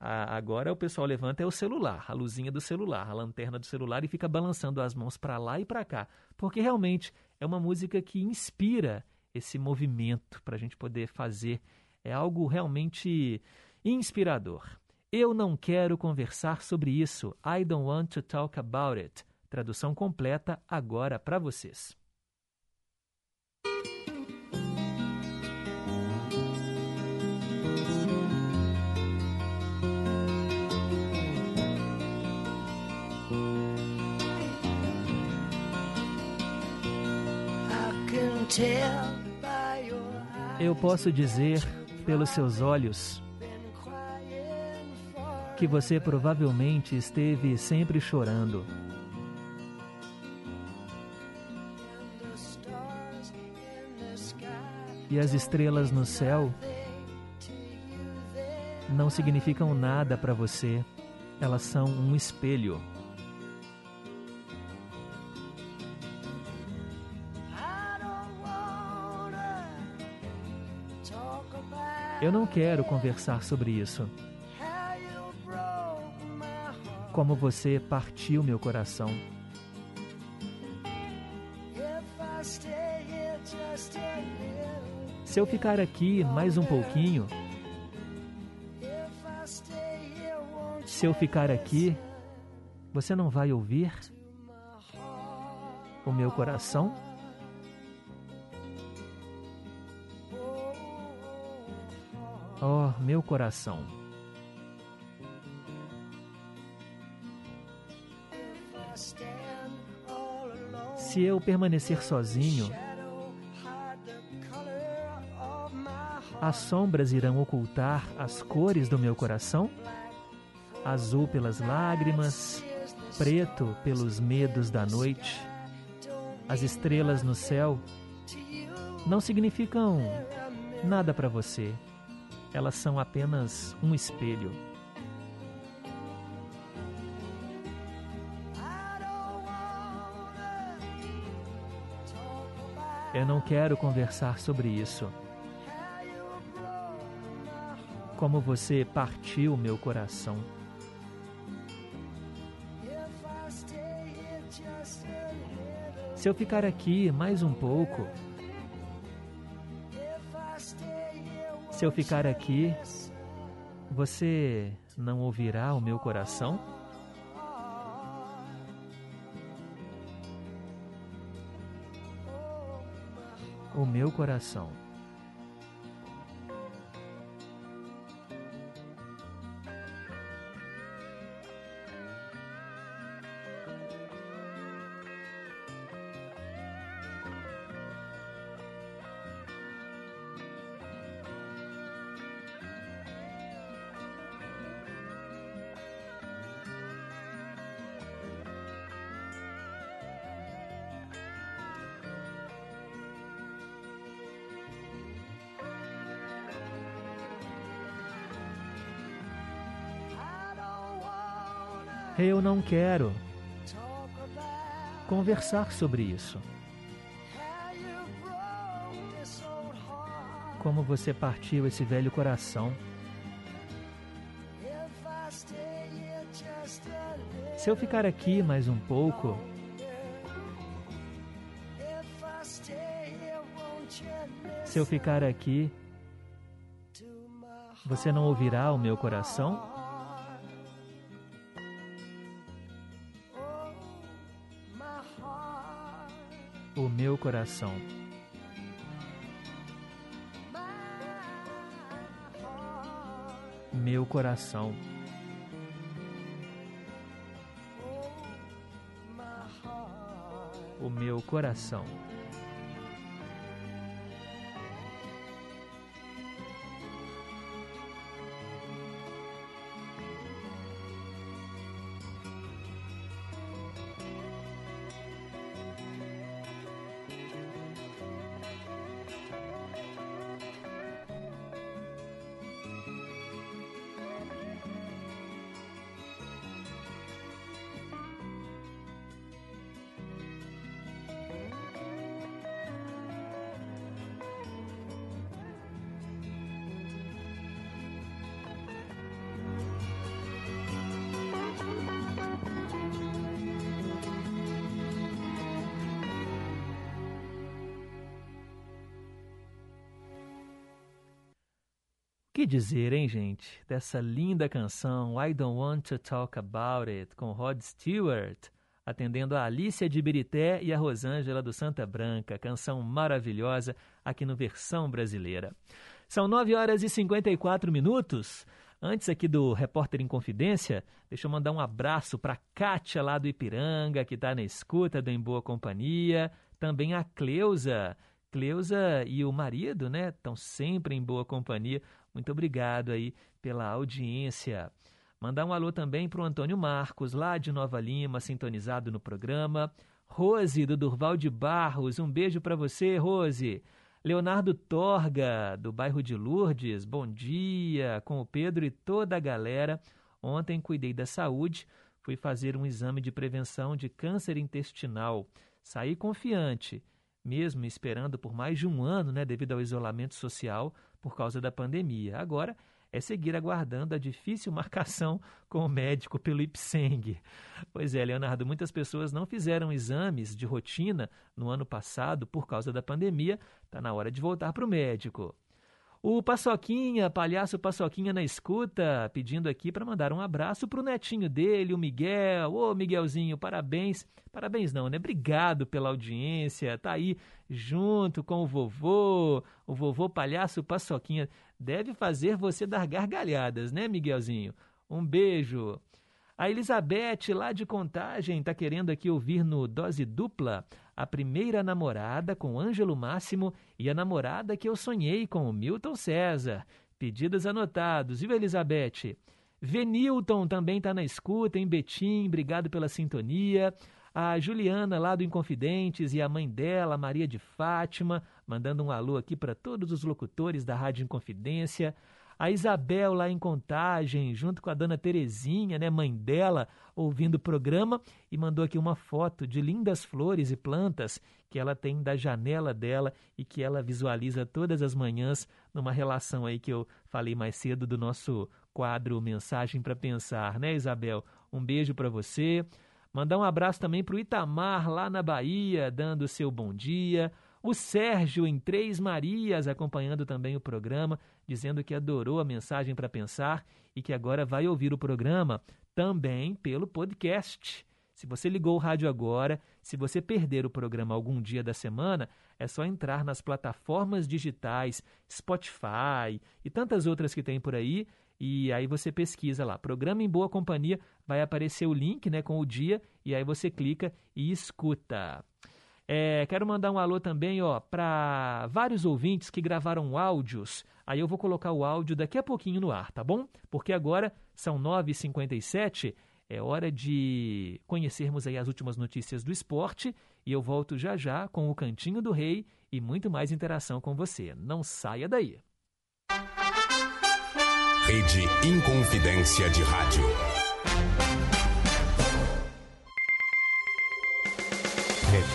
agora o pessoal levanta é o celular, a luzinha do celular, a lanterna do celular e fica balançando as mãos para lá e para cá, porque realmente é uma música que inspira esse movimento para a gente poder fazer. É algo realmente inspirador. Eu não quero conversar sobre isso. I don't want to talk about it. Tradução completa agora para vocês. Eu posso dizer pelos seus olhos que você provavelmente esteve sempre chorando. E as estrelas no céu não significam nada para você, elas são um espelho. Eu não quero conversar sobre isso. Como você partiu meu coração. Se eu ficar aqui mais um pouquinho, se eu ficar aqui, você não vai ouvir o meu coração? Oh, meu coração. Se eu permanecer sozinho, as sombras irão ocultar as cores do meu coração? Azul pelas lágrimas, preto pelos medos da noite. As estrelas no céu não significam nada para você elas são apenas um espelho. Eu não quero conversar sobre isso. Como você partiu meu coração. Se eu ficar aqui mais um pouco, Se eu ficar aqui, você não ouvirá o meu coração? O meu coração. Eu não quero conversar sobre isso. Como você partiu esse velho coração. Se eu ficar aqui mais um pouco, se eu ficar aqui, você não ouvirá o meu coração? meu coração. Meu coração. O meu coração. Dizer, hein, gente, dessa linda canção I Don't Want to Talk About It, com Rod Stewart, atendendo a Alicia de Birité e a Rosângela do Santa Branca, canção maravilhosa aqui no Versão Brasileira. São 9 horas e 54 minutos. Antes aqui do Repórter em Confidência, deixa eu mandar um abraço para Kátia lá do Ipiranga, que está na escuta do Em Boa Companhia, também a Cleusa, Cleusa e o marido, né, estão sempre em boa companhia. Muito obrigado aí pela audiência. Mandar um alô também para o Antônio Marcos, lá de Nova Lima, sintonizado no programa. Rose, do Durval de Barros, um beijo para você, Rose. Leonardo Torga, do bairro de Lourdes, bom dia, com o Pedro e toda a galera. Ontem cuidei da saúde, fui fazer um exame de prevenção de câncer intestinal. Saí confiante, mesmo esperando por mais de um ano, né, devido ao isolamento social, por causa da pandemia. Agora é seguir aguardando a difícil [LAUGHS] marcação com o médico pelo IPSENG. Pois é, Leonardo, muitas pessoas não fizeram exames de rotina no ano passado por causa da pandemia. Está na hora de voltar para o médico. O Paçoquinha, palhaço Paçoquinha na escuta, pedindo aqui para mandar um abraço para o netinho dele, o Miguel. Ô, Miguelzinho, parabéns. Parabéns não, né? Obrigado pela audiência. Tá aí junto com o vovô, o vovô palhaço Paçoquinha. Deve fazer você dar gargalhadas, né, Miguelzinho? Um beijo. A Elizabeth, lá de Contagem, está querendo aqui ouvir no Dose Dupla a primeira namorada com Ângelo Máximo e a namorada que eu sonhei com o Milton César. Pedidos anotados, viu, Elizabeth? Venilton também está na escuta, em Betim, obrigado pela sintonia. A Juliana, lá do Inconfidentes, e a mãe dela, Maria de Fátima, mandando um alô aqui para todos os locutores da Rádio Inconfidência a Isabel lá em Contagem, junto com a dona Terezinha, né, mãe dela, ouvindo o programa e mandou aqui uma foto de lindas flores e plantas que ela tem da janela dela e que ela visualiza todas as manhãs numa relação aí que eu falei mais cedo do nosso quadro Mensagem para Pensar, né, Isabel? Um beijo para você. Mandar um abraço também para o Itamar, lá na Bahia, dando o seu bom dia. O Sérgio, em Três Marias, acompanhando também o programa, dizendo que adorou a mensagem para pensar e que agora vai ouvir o programa também pelo podcast. Se você ligou o rádio agora, se você perder o programa algum dia da semana, é só entrar nas plataformas digitais, Spotify e tantas outras que tem por aí, e aí você pesquisa lá, programa em boa companhia, vai aparecer o link né, com o dia, e aí você clica e escuta. É, quero mandar um alô também ó para vários ouvintes que gravaram áudios. Aí eu vou colocar o áudio daqui a pouquinho no ar, tá bom? Porque agora são 9h57, é hora de conhecermos aí as últimas notícias do esporte e eu volto já já com o Cantinho do Rei e muito mais interação com você. Não saia daí. Rede Inconfidência de Rádio.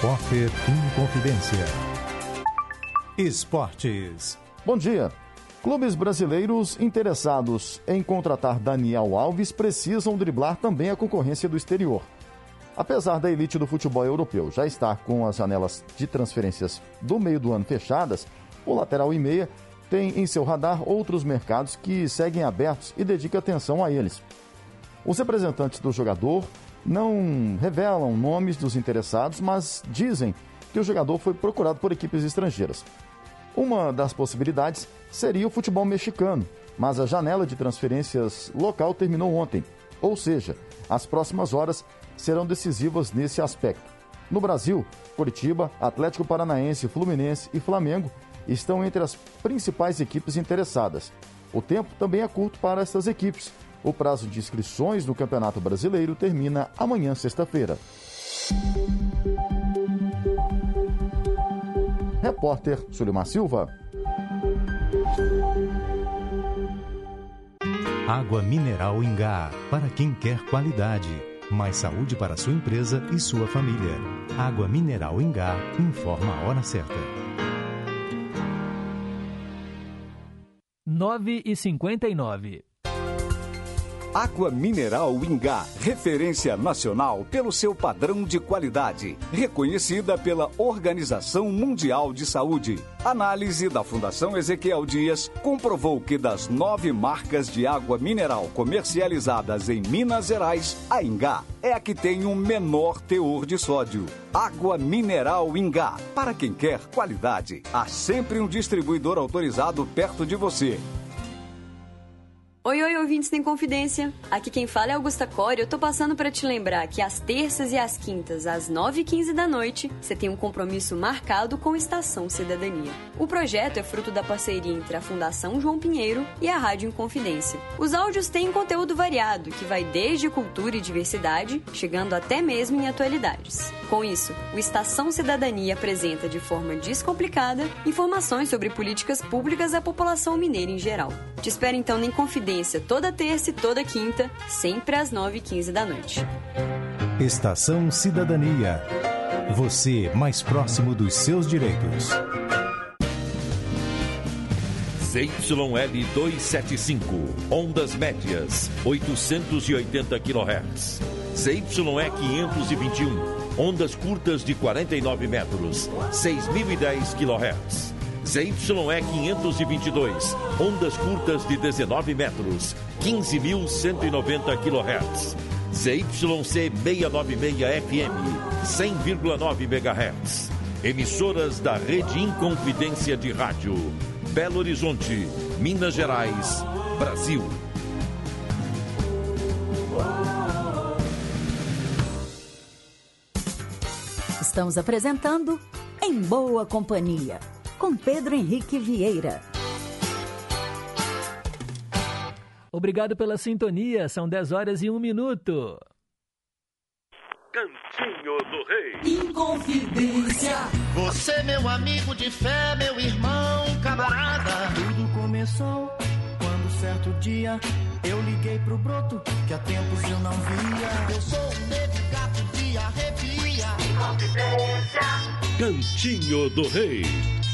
Repórter em Confidência. Esportes. Bom dia. Clubes brasileiros interessados em contratar Daniel Alves precisam driblar também a concorrência do exterior. Apesar da elite do futebol europeu já estar com as janelas de transferências do meio do ano fechadas, o lateral e meia tem em seu radar outros mercados que seguem abertos e dedica atenção a eles. Os representantes do jogador não revelam nomes dos interessados, mas dizem que o jogador foi procurado por equipes estrangeiras. Uma das possibilidades seria o futebol mexicano, mas a janela de transferências local terminou ontem, ou seja, as próximas horas serão decisivas nesse aspecto. No Brasil, Curitiba, Atlético Paranaense, Fluminense e Flamengo estão entre as principais equipes interessadas. O tempo também é curto para essas equipes. O prazo de inscrições no Campeonato Brasileiro termina amanhã, sexta-feira. Repórter Sulimar Silva. Água mineral Ingá, para quem quer qualidade. Mais saúde para sua empresa e sua família. Água mineral Ingá informa a hora certa. 9 e 59. Água Mineral Ingá, referência nacional pelo seu padrão de qualidade, reconhecida pela Organização Mundial de Saúde. Análise da Fundação Ezequiel Dias comprovou que das nove marcas de água mineral comercializadas em Minas Gerais, a Ingá é a que tem o um menor teor de sódio. Água Mineral Ingá. Para quem quer qualidade, há sempre um distribuidor autorizado perto de você. Oi, oi, ouvintes tem confidência. Aqui quem fala é Augusta Core. Eu tô passando para te lembrar que às terças e às quintas, às 9h15 da noite, você tem um compromisso marcado com Estação Cidadania. O projeto é fruto da parceria entre a Fundação João Pinheiro e a Rádio Inconfidência. Os áudios têm conteúdo variado, que vai desde cultura e diversidade, chegando até mesmo em atualidades. Com isso, o Estação Cidadania apresenta de forma descomplicada informações sobre políticas públicas à população mineira em geral. Te espero então na Inconfidência toda terça e toda quinta, sempre às 9h15 da noite. Estação Cidadania. Você mais próximo dos seus direitos. ZYL 275, ondas médias, 880 kHz. ZYE 521, ondas curtas de 49 metros, 6.010 kHz. ZYE 522, ondas curtas de 19 metros, 15.190 kHz. ZYC 696 FM, 100,9 MHz. Emissoras da Rede Inconfidência de Rádio. Belo Horizonte, Minas Gerais, Brasil. Estamos apresentando Em Boa Companhia, com Pedro Henrique Vieira. Obrigado pela sintonia, são 10 horas e 1 minuto. Cantinho do Rei. Inconfidência. Você, meu amigo de fé, meu irmão, camarada. Tudo começou quando certo dia eu liguei pro broto que há tempos eu não via. Eu sou um negro gato de arrepia. Inconfidência. Cantinho do Rei.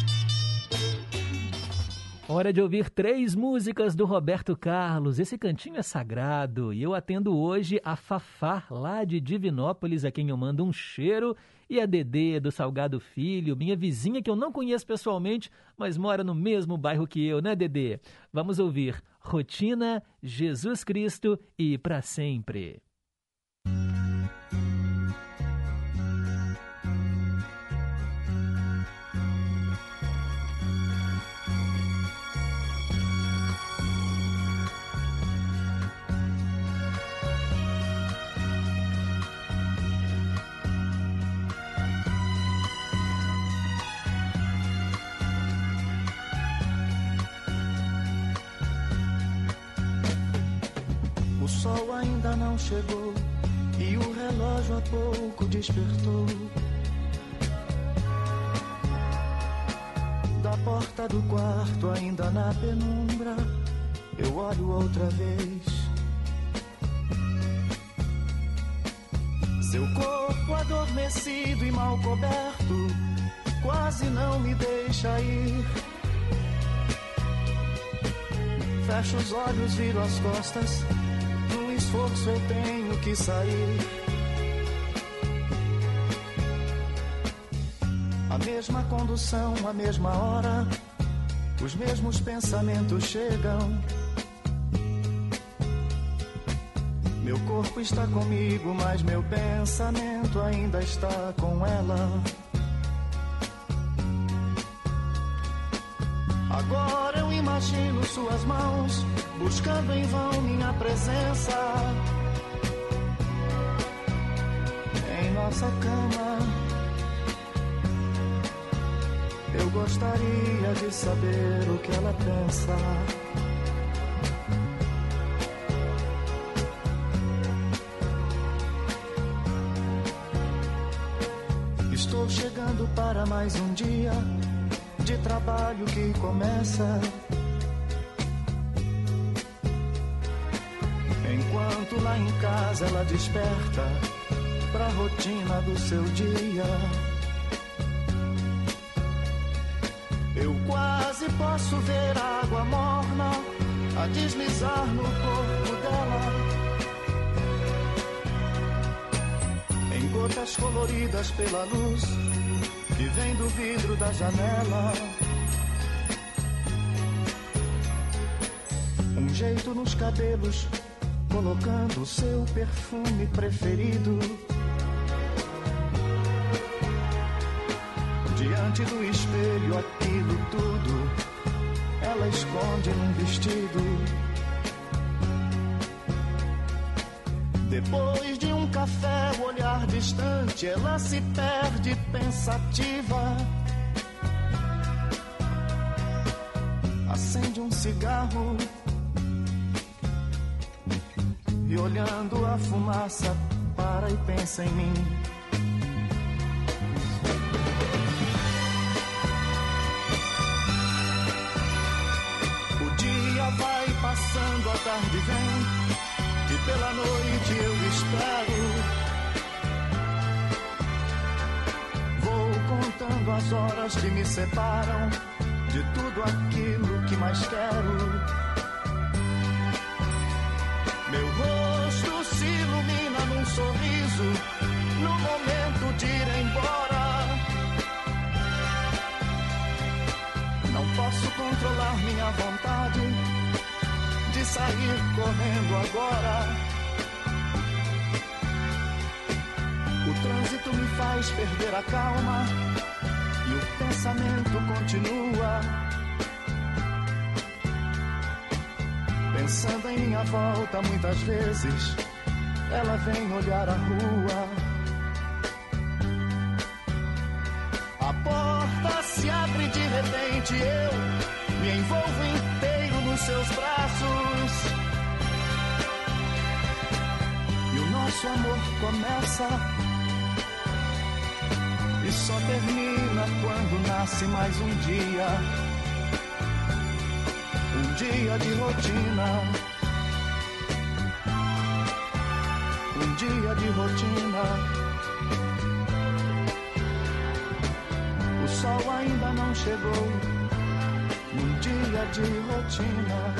Hora de ouvir três músicas do Roberto Carlos. Esse cantinho é sagrado e eu atendo hoje a Fafá, lá de Divinópolis, a quem eu mando um cheiro, e a Dedê do Salgado Filho, minha vizinha que eu não conheço pessoalmente, mas mora no mesmo bairro que eu, né, Dedê? Vamos ouvir Rotina, Jesus Cristo e Pra Sempre. O sol ainda não chegou e o relógio há pouco despertou. Da porta do quarto, ainda na penumbra, eu olho outra vez. Seu corpo adormecido e mal coberto, quase não me deixa ir. Fecho os olhos, viro as costas. Esforço eu tenho que sair. A mesma condução, a mesma hora. Os mesmos pensamentos chegam. Meu corpo está comigo, mas meu pensamento ainda está com ela. Agora eu imagino suas mãos buscando em vão minha presença. Em nossa cama, eu gostaria de saber o que ela pensa. Estou chegando para mais um dia de trabalho que começa. Ela desperta pra rotina do seu dia. Eu quase posso ver a água morna a deslizar no corpo dela. Em gotas coloridas pela luz que vem do vidro da janela. Um jeito nos cabelos, colocando seu perfume preferido. Diante do espelho, aquilo tudo ela esconde num vestido. Depois de um café, o olhar distante, ela se perde pensativa. Acende um cigarro e olhando a fumaça, para e pensa em mim. O dia vai passando, a tarde vem, e pela noite eu espero. Vou contando as horas que me separam de tudo aquilo que mais quero. Meu rosto se ilumina num sorriso no momento de ir embora. Não posso controlar minha vontade de sair correndo agora. O trânsito me faz perder a calma e o pensamento continua. Pensando em minha volta muitas vezes, ela vem olhar a rua. A porta se abre de repente, eu me envolvo inteiro nos seus braços. E o nosso amor começa e só termina quando nasce mais um dia. Um dia de rotina. Um dia de rotina. O sol ainda não chegou. Num dia de rotina.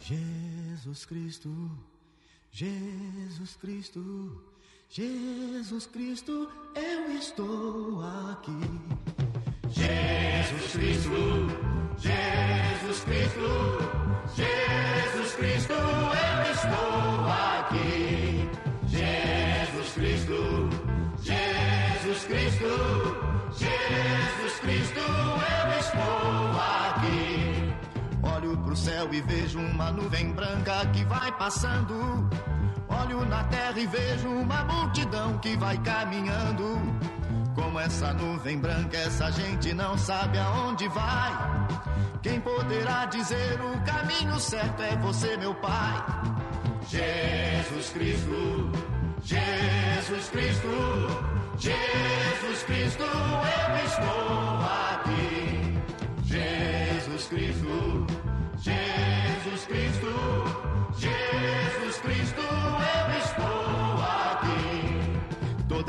Jesus Cristo, Jesus Cristo, Jesus Cristo, eu estou aqui. Jesus Cristo, Jesus Cristo, Jesus Cristo, eu estou aqui. Jesus Cristo, Jesus Cristo, Jesus Cristo, eu estou aqui. Olho pro céu e vejo uma nuvem branca que vai passando. Olho na terra e vejo uma multidão que vai caminhando. Como essa nuvem branca, essa gente não sabe aonde vai. Quem poderá dizer o caminho certo é você, meu Pai. Jesus Cristo, Jesus Cristo, Jesus Cristo, eu estou aqui. Jesus Cristo, Jesus Cristo,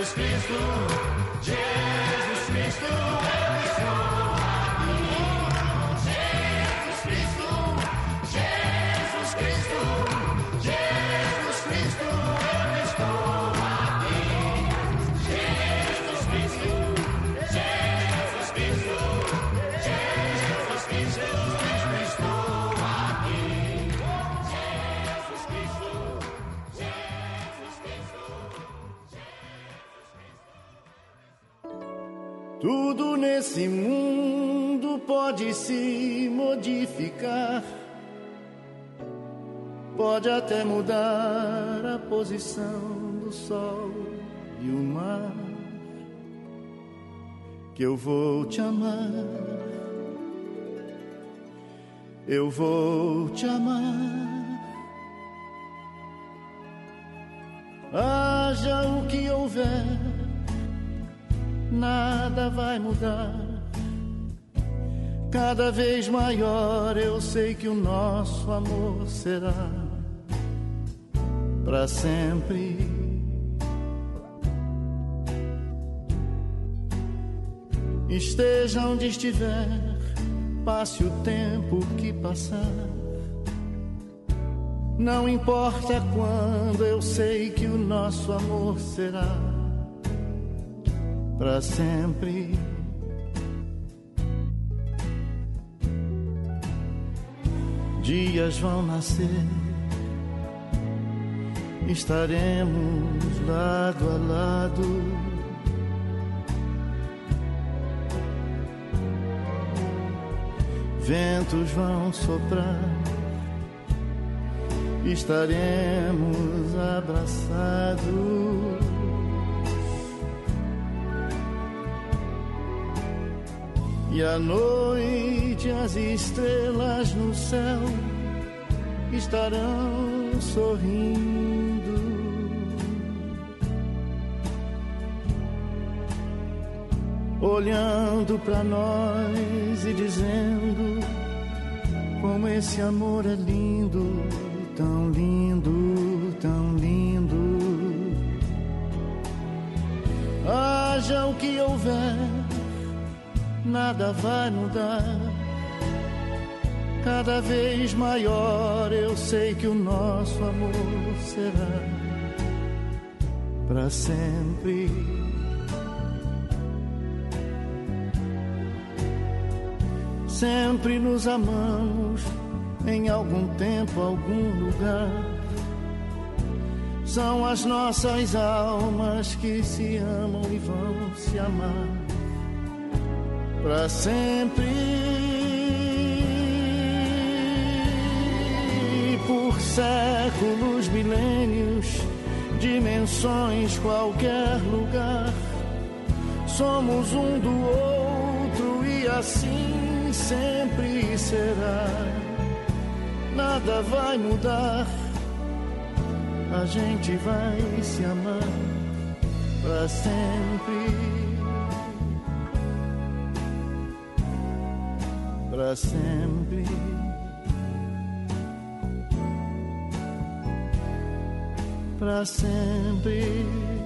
Jesus Cristo, Jesus Cristo, eu Tudo nesse mundo pode se modificar, pode até mudar a posição do sol e o mar. Que eu vou te amar, eu vou te amar. Haja o que houver nada vai mudar. Cada vez maior eu sei que o nosso amor será para sempre. Esteja onde estiver, passe o tempo que passar. Não importa quando, eu sei que o nosso amor será para sempre. Dias vão nascer, estaremos lado a lado. Ventos vão soprar, estaremos abraçados. E à noite as estrelas no céu estarão sorrindo. Olhando para nós e dizendo como esse amor é lindo, tão lindo, tão lindo. Haja o que houver nada vai mudar. Cada vez maior eu sei que o nosso amor será para sempre. Sempre nos amamos em algum tempo, algum lugar. São as nossas almas que se amam e vão se amar para sempre. Por séculos, milênios, dimensões, qualquer lugar, somos um do outro e assim sempre será. Nada vai mudar, a gente vai se amar para sempre. Para sempre. Para sempre.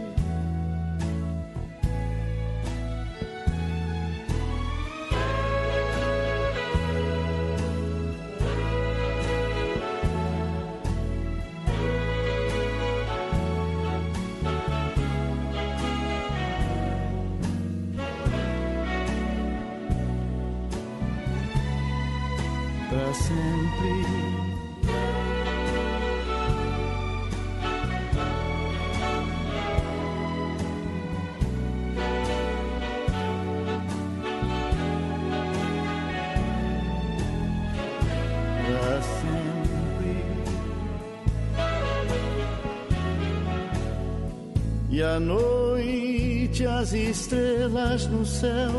À noite as estrelas no céu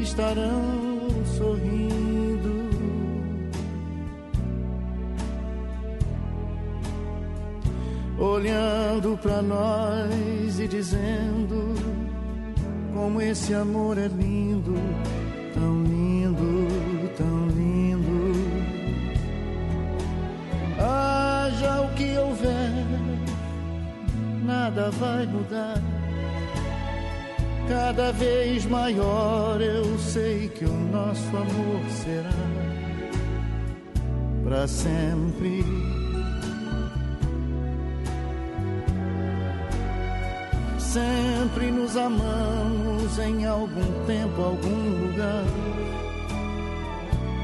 estarão sorrindo. Olhando pra nós e dizendo como esse amor é lindo, maior eu sei que o nosso amor será para sempre. Sempre nos amamos em algum tempo, algum lugar.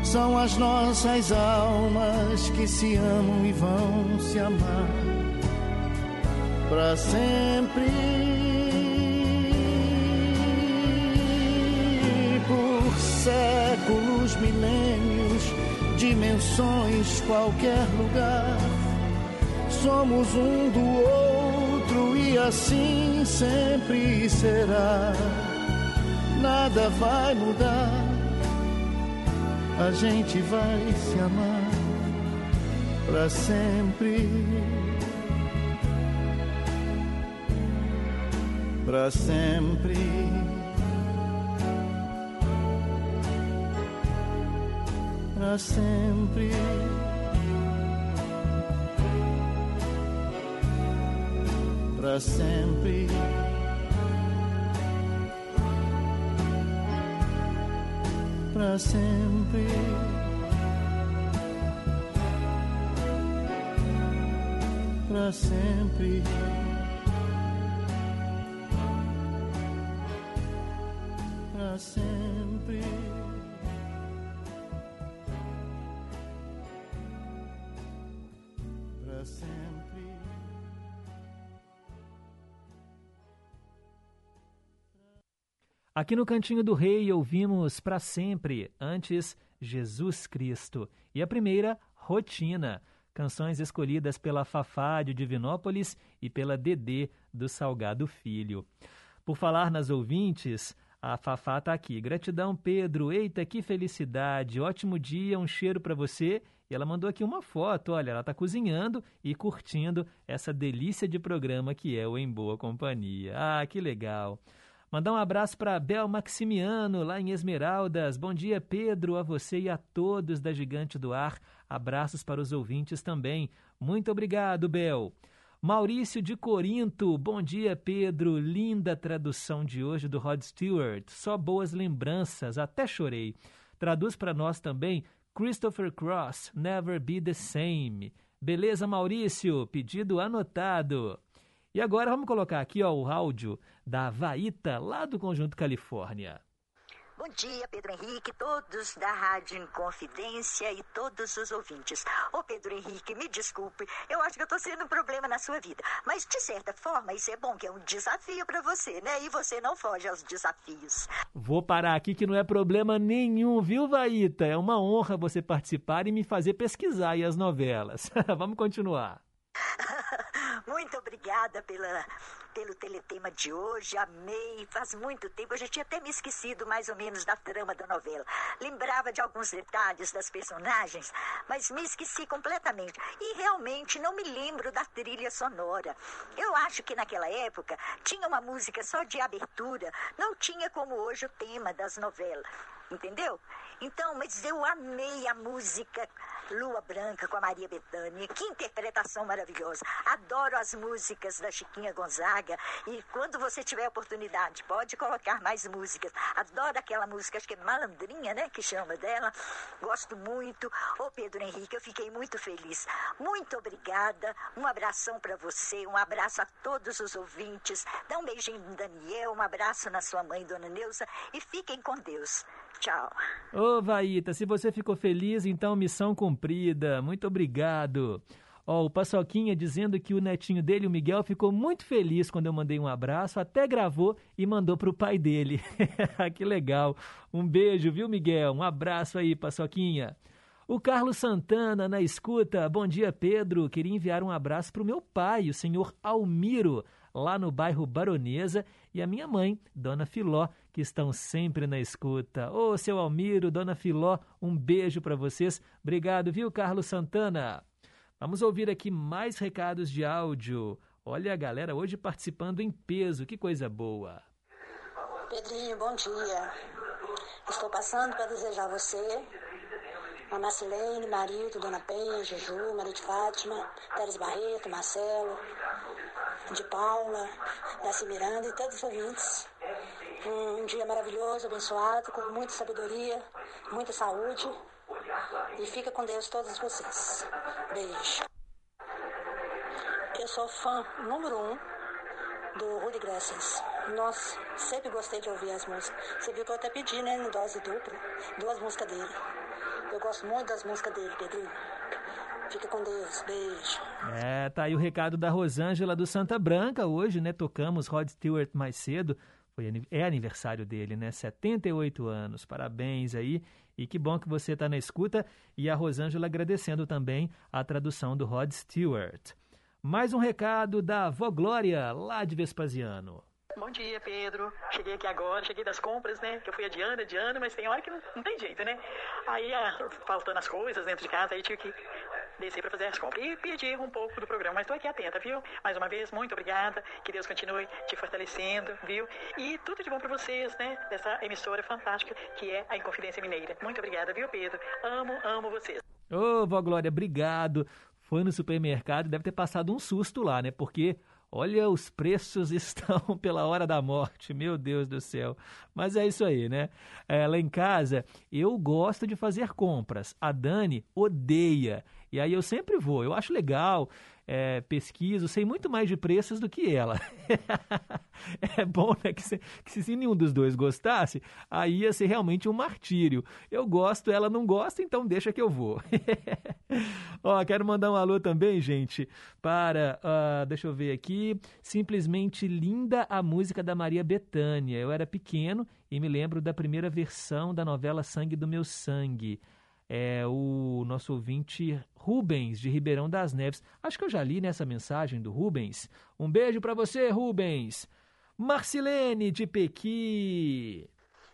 São as nossas almas que se amam e vão se amar para sempre. Séculos, milênios, dimensões, qualquer lugar. Somos um do outro e assim sempre será. Nada vai mudar, a gente vai se amar para sempre. Para sempre. Para sempre. Para sempre. Para sempre. Para sempre. Para Aqui no Cantinho do Rei ouvimos para sempre, antes Jesus Cristo. E a primeira, Rotina. Canções escolhidas pela Fafá de Divinópolis e pela Dedê do Salgado Filho. Por falar nas ouvintes, a Fafá tá aqui. Gratidão, Pedro. Eita, que felicidade. Ótimo dia, um cheiro para você. E ela mandou aqui uma foto. Olha, ela tá cozinhando e curtindo essa delícia de programa que é o Em Boa Companhia. Ah, que legal. Mandar um abraço para Bel Maximiano, lá em Esmeraldas. Bom dia, Pedro, a você e a todos da Gigante do Ar. Abraços para os ouvintes também. Muito obrigado, Bel. Maurício de Corinto, bom dia, Pedro. Linda tradução de hoje do Rod Stewart. Só boas lembranças, até chorei. Traduz para nós também Christopher Cross, Never Be the Same. Beleza, Maurício? Pedido anotado. E agora vamos colocar aqui ó, o áudio da Vaíta, lá do Conjunto Califórnia. Bom dia, Pedro Henrique, todos da Rádio Inconfidência e todos os ouvintes. Ô, Pedro Henrique, me desculpe, eu acho que eu tô sendo um problema na sua vida. Mas, de certa forma, isso é bom, que é um desafio para você, né? E você não foge aos desafios. Vou parar aqui que não é problema nenhum, viu, Vaíta? É uma honra você participar e me fazer pesquisar aí as novelas. [LAUGHS] vamos continuar. [LAUGHS] Muito obrigada pela, pelo teletema de hoje, amei. Faz muito tempo, eu já tinha até me esquecido mais ou menos da trama da novela. Lembrava de alguns detalhes das personagens, mas me esqueci completamente. E realmente não me lembro da trilha sonora. Eu acho que naquela época tinha uma música só de abertura, não tinha como hoje o tema das novelas. Entendeu? Então, mas eu amei a música Lua Branca com a Maria Bethânia. Que interpretação maravilhosa. Adoro as músicas da Chiquinha Gonzaga. E quando você tiver oportunidade, pode colocar mais músicas. Adoro aquela música, acho que é Malandrinha, né? Que chama dela. Gosto muito. Ô, Pedro Henrique, eu fiquei muito feliz. Muito obrigada. Um abração para você. Um abraço a todos os ouvintes. Dá um beijinho no Daniel. Um abraço na sua mãe, Dona Neuza. E fiquem com Deus. Tchau. Ô, Vaíta, se você ficou feliz, então missão cumprida. Muito obrigado. Ó, o Paçoquinha dizendo que o netinho dele, o Miguel, ficou muito feliz quando eu mandei um abraço, até gravou e mandou pro pai dele. [LAUGHS] que legal. Um beijo, viu, Miguel? Um abraço aí, Paçoquinha. O Carlos Santana na escuta. Bom dia, Pedro. Queria enviar um abraço pro meu pai, o senhor Almiro, lá no bairro Baronesa, e a minha mãe, Dona Filó, que estão sempre na escuta. Ô, seu Almiro, Dona Filó, um beijo para vocês. Obrigado, viu, Carlos Santana? Vamos ouvir aqui mais recados de áudio. Olha a galera hoje participando em peso, que coisa boa. Pedrinho, bom dia. Estou passando para desejar a você, a Marcelene, Marito, Dona Penha, Juju, Maria de Fátima, Teres Barreto, Marcelo, de Paula, Daci Miranda e todos os ouvintes. Um, dia maravilhoso, abençoado, com muita sabedoria, muita saúde. E fica com Deus todos vocês. Beijo. Eu sou fã número um do Rudy Gracias. Nossa, sempre gostei de ouvir as músicas. Você viu que eu até pedi, né, no dose dupla, duas músicas dele. Eu gosto muito das músicas dele, Pedrinho. Fica com Deus, beijo. É, tá aí o recado da Rosângela do Santa Branca. Hoje, né, tocamos Rod Stewart mais cedo. Foi, é aniversário dele, né? 78 anos. Parabéns aí. E que bom que você está na escuta. E a Rosângela agradecendo também a tradução do Rod Stewart. Mais um recado da Vó Glória, lá de Vespasiano. Bom dia, Pedro. Cheguei aqui agora, cheguei das compras, né? Que eu fui adiando, adiando, mas tem hora que não, não tem jeito, né? Aí, ah, faltando as coisas dentro de casa, aí tive que descer para fazer as compras. E pedir um pouco do programa, mas estou aqui atenta, viu? Mais uma vez, muito obrigada. Que Deus continue te fortalecendo, viu? E tudo de bom para vocês, né? Dessa emissora fantástica que é a Inconfidência Mineira. Muito obrigada, viu, Pedro? Amo, amo vocês. Ô, vó Glória, obrigado. Foi no supermercado, deve ter passado um susto lá, né? Porque Olha, os preços [LAUGHS] estão pela hora da morte, meu Deus do céu. Mas é isso aí, né? É, lá em casa, eu gosto de fazer compras. A Dani odeia. E aí eu sempre vou, eu acho legal, é, pesquiso, sei muito mais de preços do que ela. [LAUGHS] é bom né, que, se, que se nenhum dos dois gostasse, aí ia ser realmente um martírio. Eu gosto, ela não gosta, então deixa que eu vou. [LAUGHS] Ó, quero mandar um alô também, gente, para, uh, deixa eu ver aqui, simplesmente linda a música da Maria Bethânia. Eu era pequeno e me lembro da primeira versão da novela Sangue do Meu Sangue é o nosso ouvinte Rubens, de Ribeirão das Neves. Acho que eu já li nessa mensagem do Rubens. Um beijo para você, Rubens. Marcilene, de Pequi.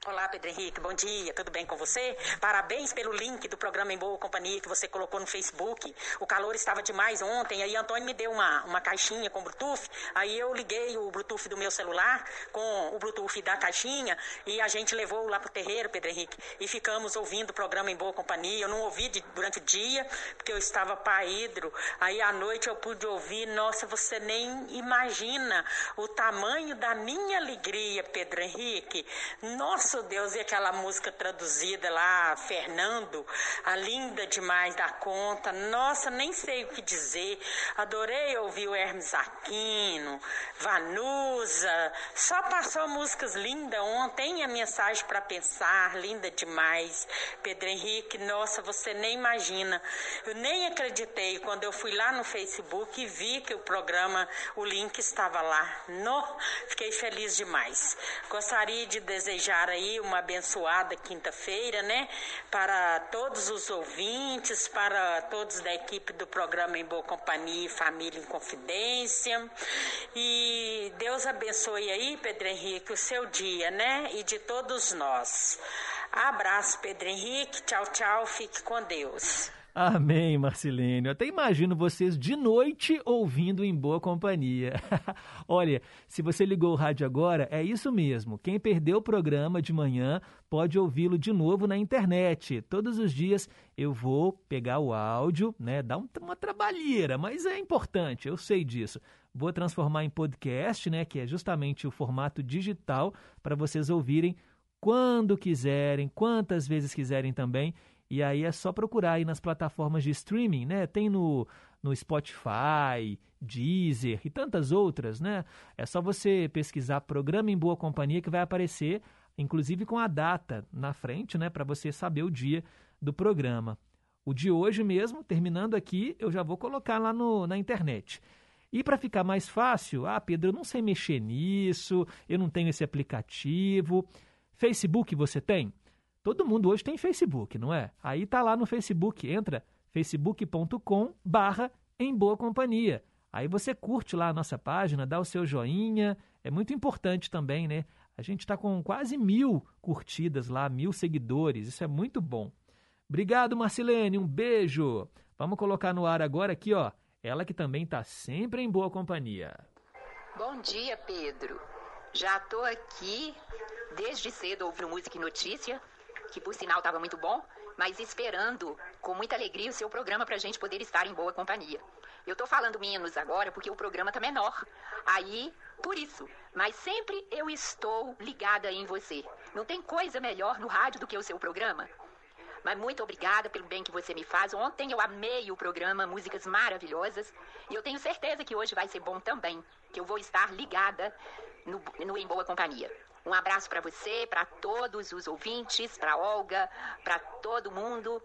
Olá, Pedro Henrique, bom dia, tudo bem com você? Parabéns pelo link do programa Em Boa Companhia que você colocou no Facebook. O calor estava demais ontem, aí Antônio me deu uma, uma caixinha com Bluetooth, aí eu liguei o Bluetooth do meu celular com o Bluetooth da caixinha e a gente levou lá pro terreiro, Pedro Henrique, e ficamos ouvindo o programa Em Boa Companhia. Eu não ouvi de, durante o dia, porque eu estava paídro, aí à noite eu pude ouvir, nossa, você nem imagina o tamanho da minha alegria, Pedro Henrique. Nossa, Deus, e aquela música traduzida lá, Fernando, a linda demais da conta. Nossa, nem sei o que dizer. Adorei ouvir o Hermes Aquino, Vanusa. Só passou músicas lindas ontem. A mensagem para pensar, linda demais. Pedro Henrique, nossa, você nem imagina. Eu nem acreditei quando eu fui lá no Facebook e vi que o programa, o link estava lá. No, fiquei feliz demais. Gostaria de desejar uma abençoada quinta-feira, né? Para todos os ouvintes, para todos da equipe do programa Em Boa Companhia e Família em Confidência. E Deus abençoe aí, Pedro Henrique, o seu dia, né? E de todos nós. Abraço, Pedro Henrique. Tchau, tchau. Fique com Deus. Amém, Marcelênio. Até imagino vocês de noite ouvindo em boa companhia. [LAUGHS] Olha, se você ligou o rádio agora, é isso mesmo. Quem perdeu o programa de manhã pode ouvi-lo de novo na internet. Todos os dias eu vou pegar o áudio, né? Dá uma trabalheira, mas é importante, eu sei disso. Vou transformar em podcast, né? Que é justamente o formato digital para vocês ouvirem quando quiserem, quantas vezes quiserem também. E aí é só procurar aí nas plataformas de streaming, né? Tem no, no Spotify, Deezer e tantas outras, né? É só você pesquisar Programa em Boa Companhia que vai aparecer inclusive com a data na frente, né, para você saber o dia do programa. O de hoje mesmo, terminando aqui, eu já vou colocar lá no, na internet. E para ficar mais fácil, ah, Pedro, eu não sei mexer nisso, eu não tenho esse aplicativo. Facebook você tem? Todo mundo hoje tem Facebook, não é? Aí tá lá no Facebook, entra facebook.com barra em boa companhia. Aí você curte lá a nossa página, dá o seu joinha, é muito importante também, né? A gente está com quase mil curtidas lá, mil seguidores, isso é muito bom. Obrigado, Marcilene, um beijo. Vamos colocar no ar agora aqui, ó, ela que também está sempre em boa companhia. Bom dia, Pedro. Já estou aqui desde cedo ouvindo música e notícia, que por sinal estava muito bom, mas esperando com muita alegria o seu programa para a gente poder estar em boa companhia. Eu estou falando menos agora porque o programa está menor. Aí, por isso. Mas sempre eu estou ligada em você. Não tem coisa melhor no rádio do que o seu programa. Mas muito obrigada pelo bem que você me faz. Ontem eu amei o programa, músicas maravilhosas. E eu tenho certeza que hoje vai ser bom também. Que eu vou estar ligada no, no Em Boa Companhia. Um abraço para você, para todos os ouvintes, para Olga, para todo mundo.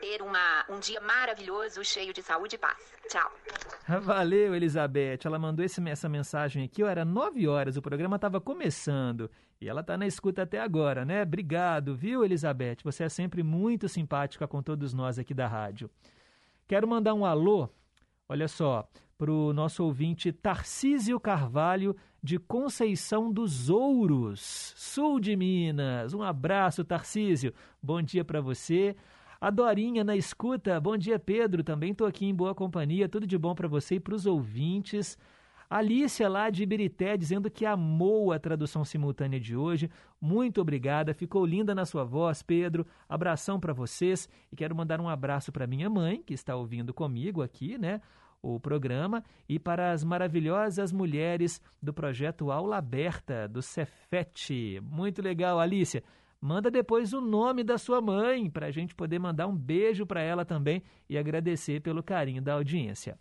Ter uma, um dia maravilhoso, cheio de saúde e paz. Tchau. [LAUGHS] Valeu, Elizabeth. Ela mandou esse, essa mensagem aqui. Era nove horas, o programa estava começando. E ela está na escuta até agora, né? Obrigado, viu, Elizabeth? Você é sempre muito simpática com todos nós aqui da rádio. Quero mandar um alô, olha só, para o nosso ouvinte Tarcísio Carvalho, de Conceição dos Ouros, sul de Minas. Um abraço, Tarcísio. Bom dia para você. A Dorinha na escuta. Bom dia, Pedro. Também estou aqui em boa companhia. Tudo de bom para você e para os ouvintes. Alicia lá de Ibirité dizendo que amou a tradução simultânea de hoje. Muito obrigada, ficou linda na sua voz, Pedro. Abração para vocês e quero mandar um abraço para minha mãe, que está ouvindo comigo aqui, né? O programa e para as maravilhosas mulheres do projeto Aula Aberta do Cefete. Muito legal, Alicia. Manda depois o nome da sua mãe para a gente poder mandar um beijo para ela também e agradecer pelo carinho da audiência.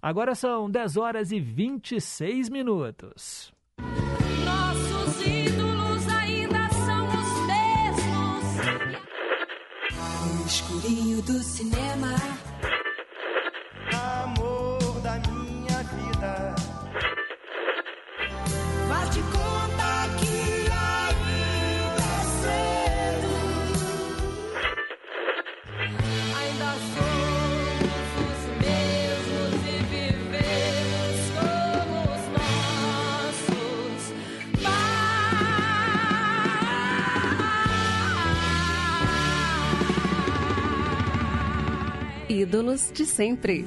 Agora são 10 horas e 26 minutos. Nossos ídolos ainda são os mesmos. No escurinho do cinema. Ídolos de sempre.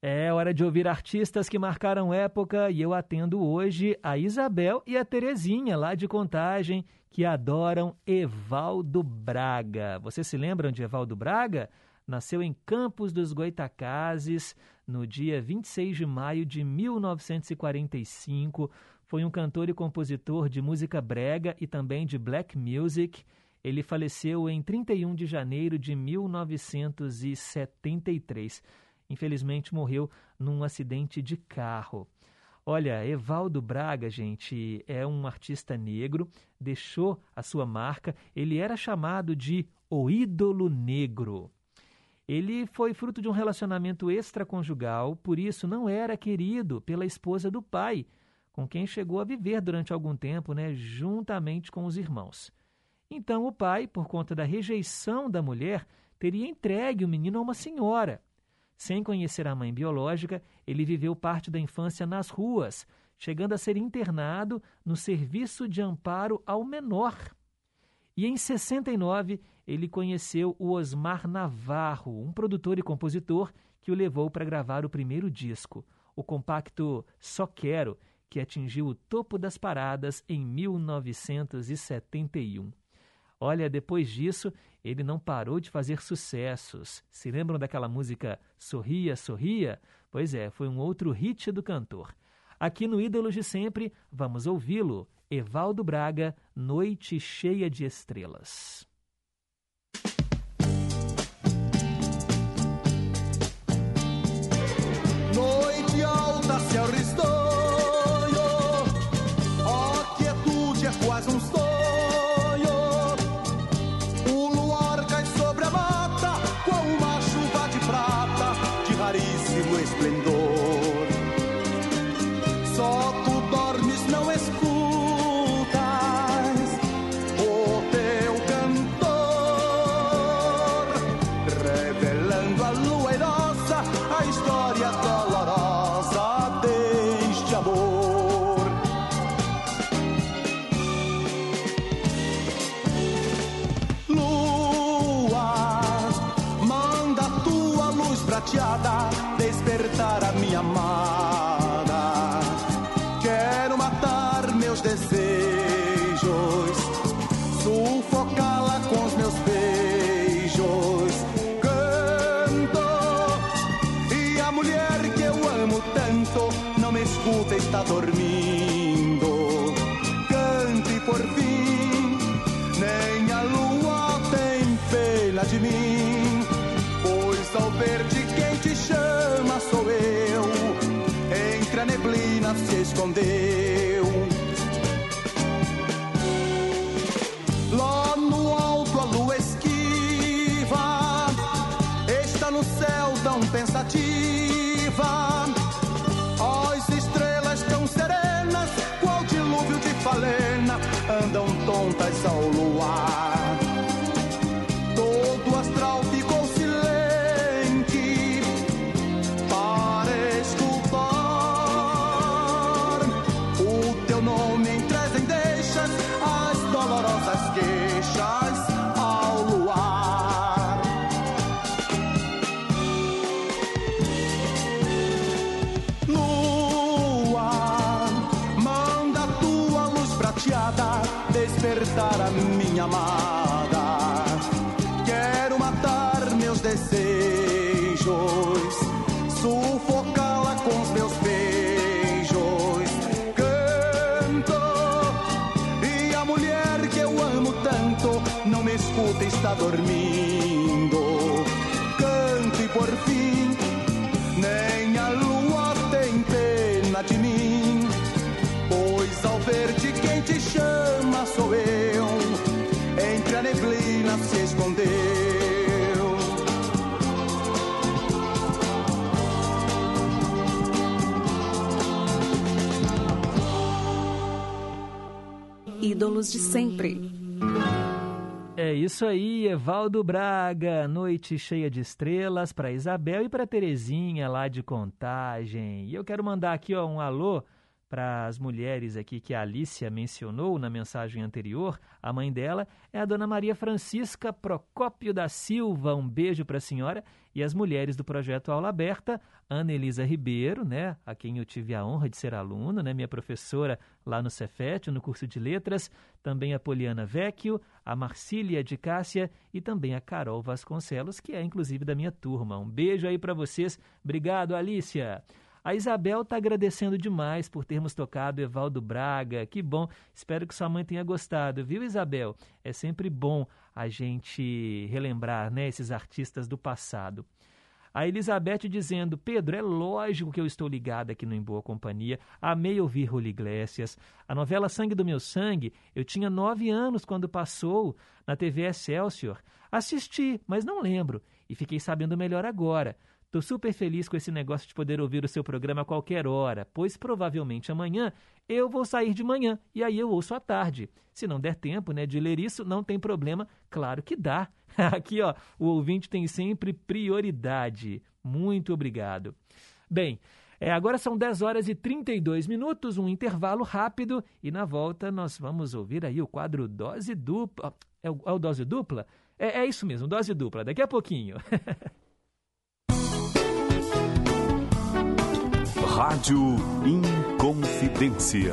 É hora de ouvir artistas que marcaram época e eu atendo hoje a Isabel e a Terezinha, lá de Contagem, que adoram Evaldo Braga. Vocês se lembram de Evaldo Braga? Nasceu em Campos dos Goitacazes no dia 26 de maio de 1945. Foi um cantor e compositor de música brega e também de black music. Ele faleceu em 31 de janeiro de 1973. Infelizmente morreu num acidente de carro. Olha, Evaldo Braga, gente, é um artista negro, deixou a sua marca. Ele era chamado de o ídolo negro. Ele foi fruto de um relacionamento extraconjugal, por isso não era querido pela esposa do pai, com quem chegou a viver durante algum tempo, né, juntamente com os irmãos. Então o pai, por conta da rejeição da mulher, teria entregue o menino a uma senhora. Sem conhecer a mãe biológica, ele viveu parte da infância nas ruas, chegando a ser internado no Serviço de Amparo ao Menor. E em 69, ele conheceu o Osmar Navarro, um produtor e compositor que o levou para gravar o primeiro disco, o compacto Só Quero, que atingiu o topo das paradas em 1971. Olha, depois disso, ele não parou de fazer sucessos. Se lembram daquela música Sorria, Sorria? Pois é, foi um outro hit do cantor. Aqui no Ídolos de Sempre, vamos ouvi-lo. Evaldo Braga, Noite Cheia de Estrelas. Se dormindo. Canto e por fim, nem a lua tem pena de mim. Pois ao ver de quem te chama sou eu, entre a neblina se escondeu. Ídolos de sempre. Isso aí, Evaldo Braga, noite cheia de estrelas para Isabel e para Terezinha lá de Contagem. E eu quero mandar aqui ó, um alô para as mulheres aqui que a Alicia mencionou na mensagem anterior. A mãe dela é a dona Maria Francisca Procópio da Silva. Um beijo para a senhora e as mulheres do projeto Aula Aberta, Ana Elisa Ribeiro, né, a quem eu tive a honra de ser aluno, né, minha professora lá no Cefet, no curso de letras, também a Poliana Vecchio, a Marcília de Cássia e também a Carol Vasconcelos, que é inclusive da minha turma. Um beijo aí para vocês. Obrigado, Alicia. A Isabel está agradecendo demais por termos tocado Evaldo Braga. Que bom. Espero que sua mãe tenha gostado, viu, Isabel? É sempre bom a gente relembrar né, esses artistas do passado. A Elizabeth dizendo, Pedro, é lógico que eu estou ligada aqui no Em Boa Companhia. Amei ouvir Rully Iglesias. A novela Sangue do Meu Sangue, eu tinha nove anos quando passou na TV Excelsior. Assisti, mas não lembro. E fiquei sabendo melhor agora. Tô super feliz com esse negócio de poder ouvir o seu programa a qualquer hora, pois provavelmente amanhã eu vou sair de manhã e aí eu ouço à tarde. Se não der tempo, né, de ler isso, não tem problema, claro que dá. [LAUGHS] Aqui, ó, o ouvinte tem sempre prioridade. Muito obrigado. Bem, é, agora são 10 horas e 32 minutos, um intervalo rápido e na volta nós vamos ouvir aí o quadro Dose Dupla. É o, é o Dose Dupla? É, é isso mesmo, Dose Dupla, daqui a pouquinho. [LAUGHS] Rádio Inconfidência.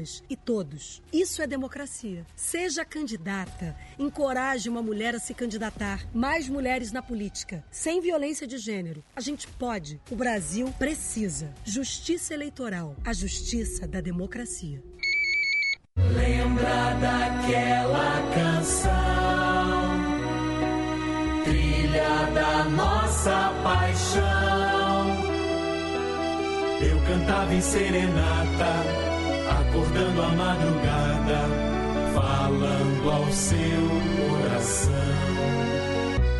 e todos. Isso é democracia. Seja candidata, encoraje uma mulher a se candidatar. Mais mulheres na política, sem violência de gênero. A gente pode. O Brasil precisa. Justiça eleitoral, a justiça da democracia. Lembra daquela canção, trilha da nossa paixão. Eu cantava em serenata, acordando a madrugada, falando ao seu coração.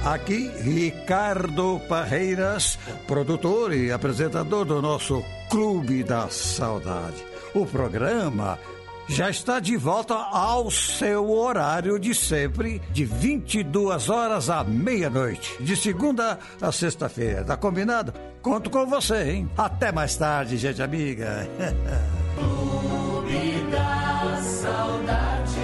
Aqui, Ricardo Parreiras, produtor e apresentador do nosso Clube da Saudade. O programa já está de volta ao seu horário de sempre, de 22 horas à meia-noite, de segunda a sexta-feira. Tá combinado? Conto com você, hein? Até mais tarde, gente amiga. [LAUGHS] Clube da Saudade.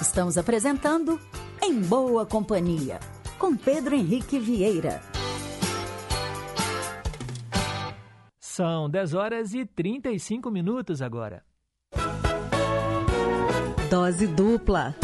Estamos apresentando Em Boa Companhia, com Pedro Henrique Vieira. São 10 horas e 35 minutos agora. Dose dupla.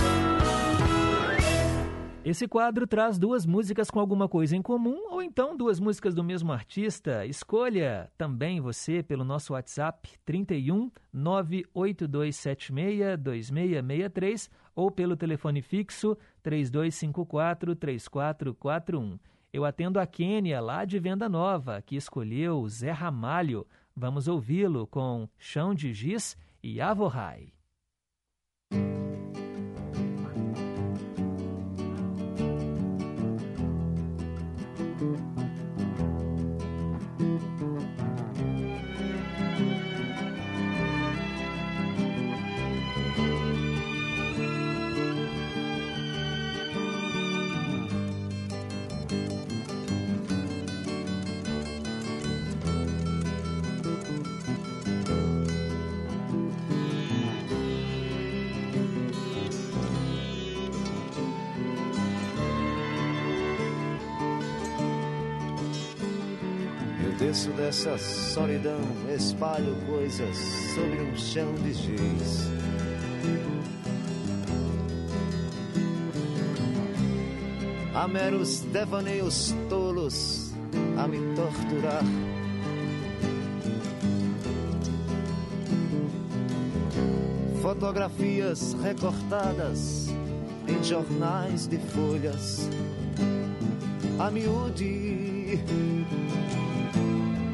Esse quadro traz duas músicas com alguma coisa em comum ou então duas músicas do mesmo artista. Escolha também você pelo nosso WhatsApp 31 98276 2663 ou pelo telefone fixo 3254 3441. Eu atendo a Quênia, lá de Venda Nova, que escolheu Zé Ramalho. Vamos ouvi-lo com Chão de Giz e Avorrai. Dessa solidão, espalho coisas sobre um chão de giz. Há meros devaneios tolos a me torturar. Fotografias recortadas em jornais de folhas a miúde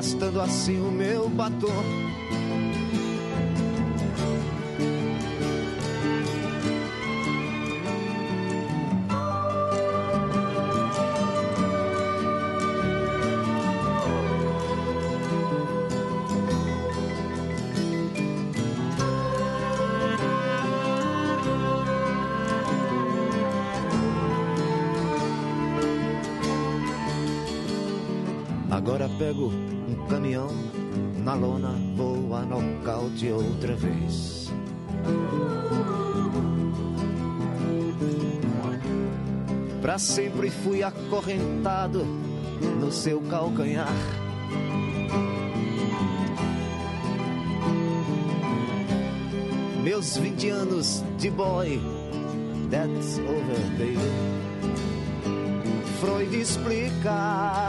gastando assim o meu batom. Caminhão na lona, vou a nocaute outra vez. Pra sempre fui acorrentado no seu calcanhar. Meus 20 anos de boy, that's over, baby. Freud explica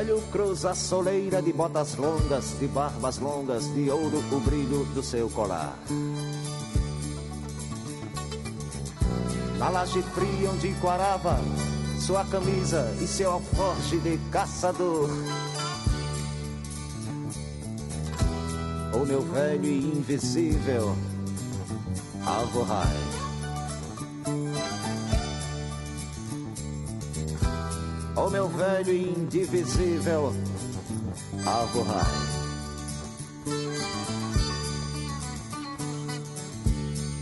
Velho cruza a soleira de botas longas, de barbas longas, de ouro o brilho do seu colar. Na laje fria onde quarava sua camisa e seu alforje de caçador. O meu velho e invisível Alvorrai. Meu velho e indivisível Alvorrai.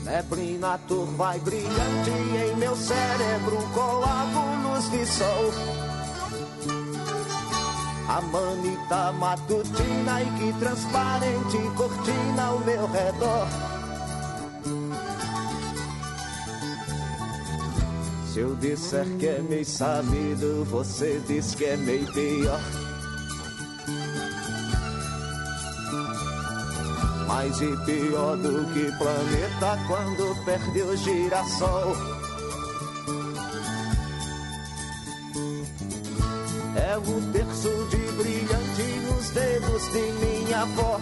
Neblina turva e brilhante em meu cérebro coágulos de sol. A manita matutina e que transparente cortina ao meu redor. Se eu disser que é meio sabido, você diz que é meio pior. Mais e pior do que planeta quando perde o girassol. É o terço de brilhante nos dedos de minha avó.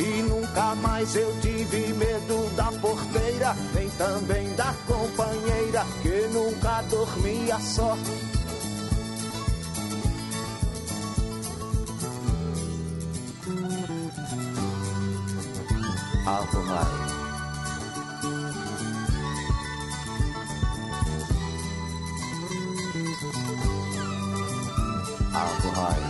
E nunca mais eu tive medo da porteira, nem também da companheira que nunca dormia só. Alvorrai. Alvorrai.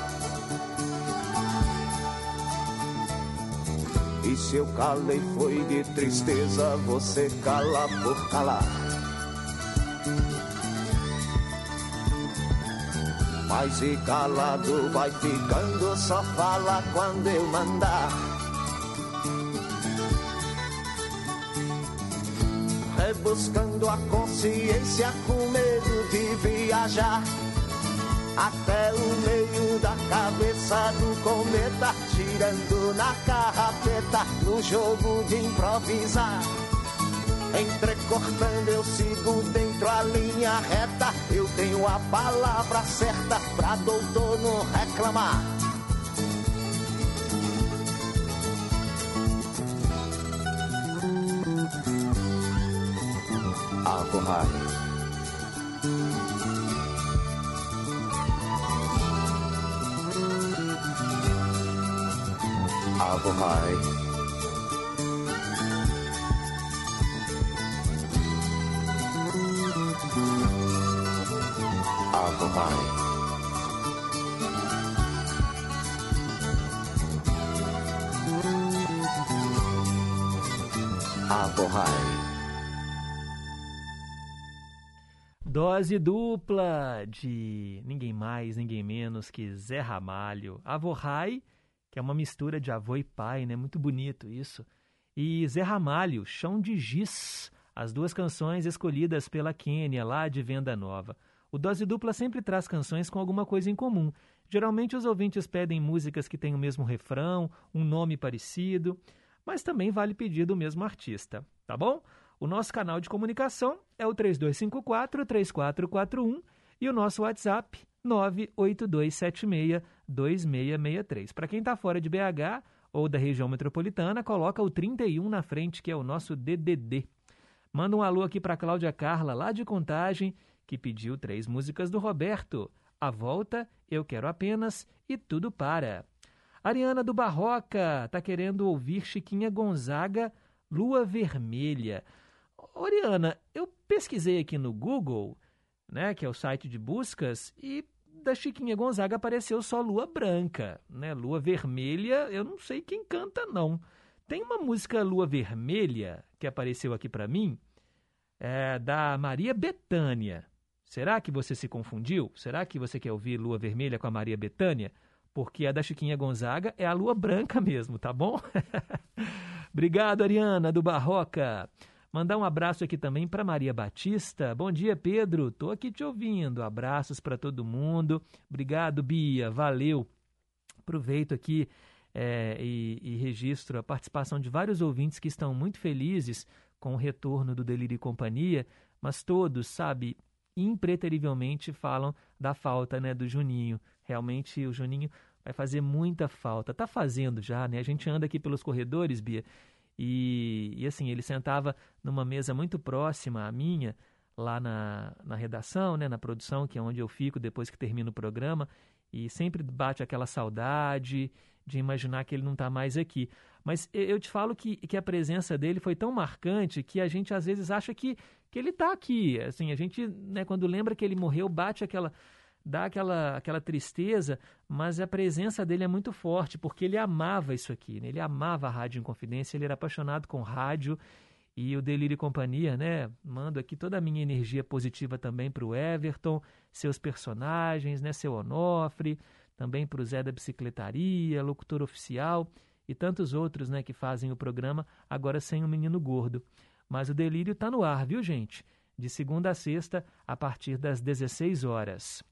E se eu calei foi de tristeza, você cala por calar. Mas e calado vai ficando, só fala quando eu mandar. Rebuscando a consciência com medo de viajar. Até o meio da cabeça do cometa, girando na carrapeta, no jogo de improvisar. Entrecortando, eu sigo dentro a linha reta. Eu tenho a palavra certa pra doutor não reclamar. Alcohol. Alcohol. Alcohol. Alcohol. Dose dupla de ninguém mais, ninguém menos que Zé Ramalho. Avorrai, que é uma mistura de avô e pai, né? Muito bonito isso. E Zé Ramalho, Chão de Giz, as duas canções escolhidas pela Quênia, lá de Venda Nova. O Dose Dupla sempre traz canções com alguma coisa em comum. Geralmente os ouvintes pedem músicas que têm o mesmo refrão, um nome parecido, mas também vale pedir do mesmo artista, tá bom? O nosso canal de comunicação é o 3254-3441 e o nosso WhatsApp 982762663. Para quem está fora de BH ou da região metropolitana, coloca o 31 na frente, que é o nosso DDD. Manda um alô aqui para Cláudia Carla, lá de Contagem, que pediu três músicas do Roberto. A Volta, Eu Quero Apenas e Tudo Para. Ariana do Barroca está querendo ouvir Chiquinha Gonzaga, Lua Vermelha. Oriana, eu pesquisei aqui no Google, né, que é o site de buscas, e da Chiquinha Gonzaga apareceu só Lua Branca, né? Lua Vermelha, eu não sei quem canta não. Tem uma música Lua Vermelha que apareceu aqui para mim, é, da Maria Bethânia. Será que você se confundiu? Será que você quer ouvir Lua Vermelha com a Maria Bethânia? Porque a da Chiquinha Gonzaga é a Lua Branca mesmo, tá bom? [LAUGHS] Obrigado, Ariana, do Barroca. Mandar um abraço aqui também para Maria Batista. Bom dia, Pedro. Tô aqui te ouvindo. Abraços para todo mundo. Obrigado, Bia. Valeu. Aproveito aqui é, e, e registro a participação de vários ouvintes que estão muito felizes com o retorno do Delírio e Companhia, mas todos, sabe, impreterivelmente falam da falta né, do Juninho. Realmente o Juninho vai fazer muita falta. Tá fazendo já, né? A gente anda aqui pelos corredores, Bia, e, e assim, ele sentava numa mesa muito próxima à minha, lá na, na redação, né, na produção, que é onde eu fico depois que termino o programa, e sempre bate aquela saudade de imaginar que ele não está mais aqui. Mas eu te falo que, que a presença dele foi tão marcante que a gente às vezes acha que, que ele está aqui. Assim, a gente, né, quando lembra que ele morreu, bate aquela dá aquela, aquela tristeza, mas a presença dele é muito forte, porque ele amava isso aqui, né? ele amava a Rádio Inconfidência, ele era apaixonado com rádio e o Delírio e Companhia, né? Mando aqui toda a minha energia positiva também para o Everton, seus personagens, né? Seu Onofre, também para o Zé da Bicicletaria, locutor oficial e tantos outros, né? Que fazem o programa agora sem o Menino Gordo. Mas o Delírio está no ar, viu, gente? De segunda a sexta, a partir das 16 horas.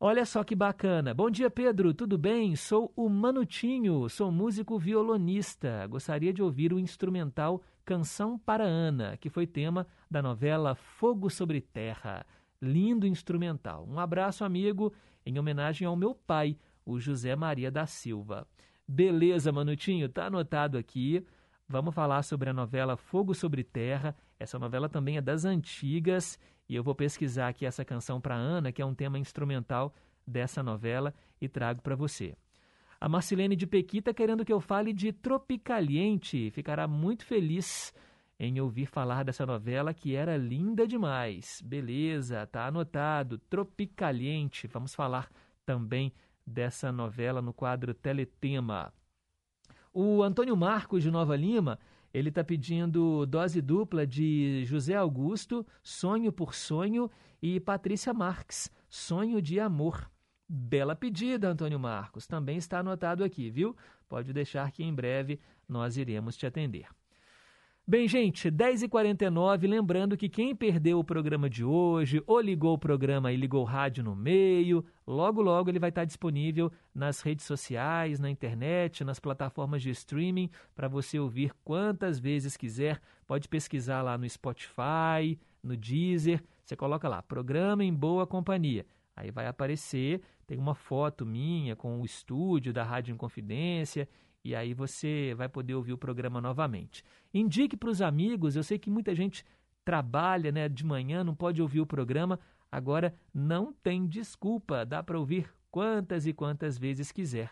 Olha só que bacana. Bom dia, Pedro. Tudo bem? Sou o Manutinho, sou músico violonista. Gostaria de ouvir o instrumental Canção para Ana, que foi tema da novela Fogo sobre Terra. Lindo instrumental. Um abraço, amigo, em homenagem ao meu pai, o José Maria da Silva. Beleza, Manutinho, tá anotado aqui. Vamos falar sobre a novela Fogo sobre Terra. Essa novela também é das antigas e eu vou pesquisar aqui essa canção para Ana, que é um tema instrumental dessa novela, e trago para você. A Marcilene de Pequita querendo que eu fale de Tropicaliente. Ficará muito feliz em ouvir falar dessa novela que era linda demais. Beleza, tá anotado. Tropicaliente. Vamos falar também dessa novela no quadro Teletema. O Antônio Marcos de Nova Lima ele está pedindo dose dupla de José Augusto, Sonho por Sonho, e Patrícia Marques, Sonho de Amor. Bela pedida, Antônio Marcos. Também está anotado aqui, viu? Pode deixar que em breve nós iremos te atender. Bem, gente, 10h49, lembrando que quem perdeu o programa de hoje, ou ligou o programa e ligou o rádio no meio, logo logo ele vai estar disponível nas redes sociais, na internet, nas plataformas de streaming, para você ouvir quantas vezes quiser. Pode pesquisar lá no Spotify, no Deezer, você coloca lá, programa em boa companhia. Aí vai aparecer, tem uma foto minha com o estúdio da Rádio Inconfidência e aí você vai poder ouvir o programa novamente. Indique para os amigos, eu sei que muita gente trabalha né, de manhã, não pode ouvir o programa, agora não tem desculpa, dá para ouvir quantas e quantas vezes quiser.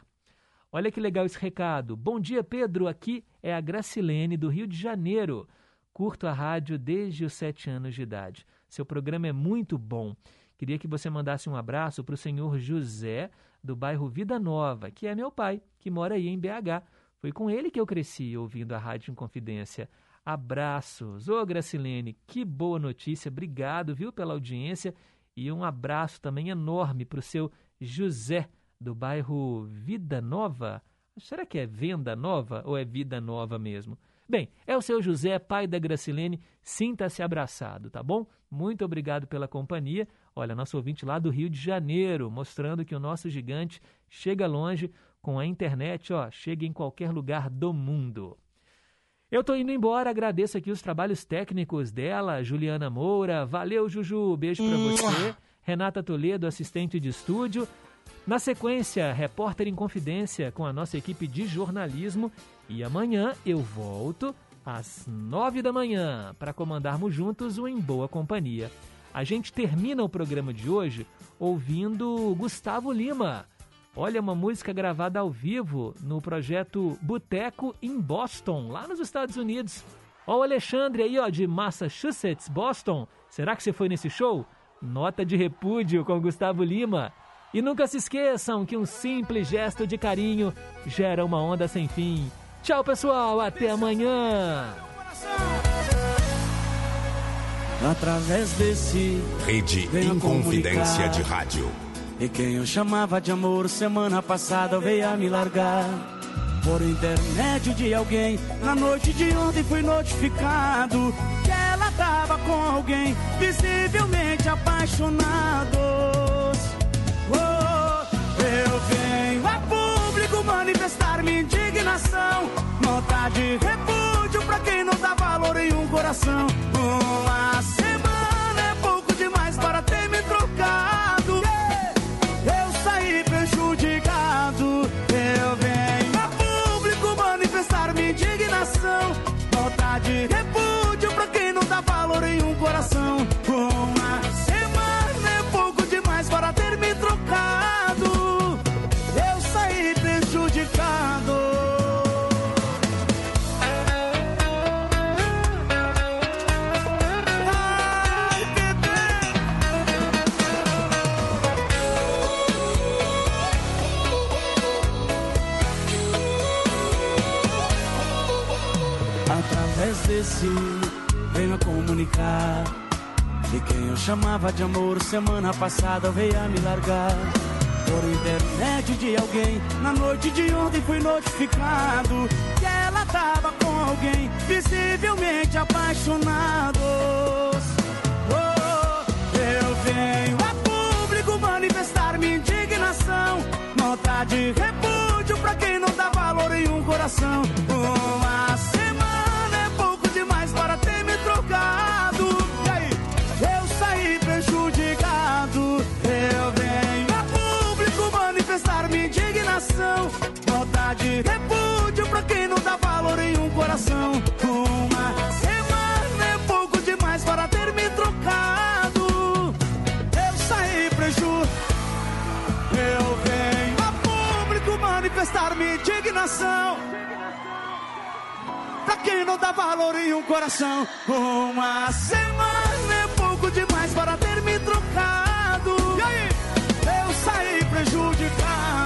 Olha que legal esse recado. Bom dia, Pedro. Aqui é a Gracilene, do Rio de Janeiro. Curto a rádio desde os sete anos de idade. Seu programa é muito bom. Queria que você mandasse um abraço para o senhor José, do bairro Vida Nova, que é meu pai, que mora aí em BH. Foi com ele que eu cresci ouvindo a Rádio Inconfidência. Abraços. Ô, Gracilene, que boa notícia. Obrigado, viu, pela audiência. E um abraço também enorme para o seu José, do bairro Vida Nova. Será que é Venda Nova ou é Vida Nova mesmo? Bem, é o seu José, pai da Gracilene. Sinta-se abraçado, tá bom? Muito obrigado pela companhia. Olha, nosso ouvinte lá do Rio de Janeiro, mostrando que o nosso gigante chega longe com a internet, ó, chega em qualquer lugar do mundo. Eu tô indo embora, agradeço aqui os trabalhos técnicos dela, Juliana Moura. Valeu, Juju, beijo para você. Renata Toledo, assistente de estúdio. Na sequência, repórter em confidência com a nossa equipe de jornalismo. E amanhã eu volto às nove da manhã para comandarmos juntos o Em Boa Companhia. A gente termina o programa de hoje ouvindo Gustavo Lima. Olha, uma música gravada ao vivo no projeto Boteco em Boston, lá nos Estados Unidos. Ó, o Alexandre aí, ó, de Massachusetts, Boston. Será que você foi nesse show? Nota de repúdio com Gustavo Lima. E nunca se esqueçam que um simples gesto de carinho gera uma onda sem fim. Tchau, pessoal. Até amanhã através desse Rede Inconfidência de Rádio. E quem eu chamava de amor semana passada veio a me largar. Por intermédio de alguém, na noite de ontem fui notificado que ela tava com alguém visivelmente apaixonados. Eu venho a público manifestar minha indignação, nota de repúdio pra quem não dá valor em um coração. Uma semana é pouco demais para ter me trocado. Eu saí prejudicado. Eu venho a público manifestar minha indignação. Nota de repúdio pra quem não dá valor em um coração. Chamava de amor semana passada veio a me largar. Por intermédio de alguém, na noite de ontem fui notificado que ela tava com alguém visivelmente apaixonados. Oh, eu venho a público manifestar minha indignação, nota de repúdio pra quem não dá valor em um coração. Uma coração. Uma semana é pouco demais para ter me trocado. Eu saí prejudicado. Eu venho a público manifestar minha indignação. Pra quem não dá valor em um coração. Uma semana é pouco demais para ter me trocado. E aí? Eu saí prejudicado.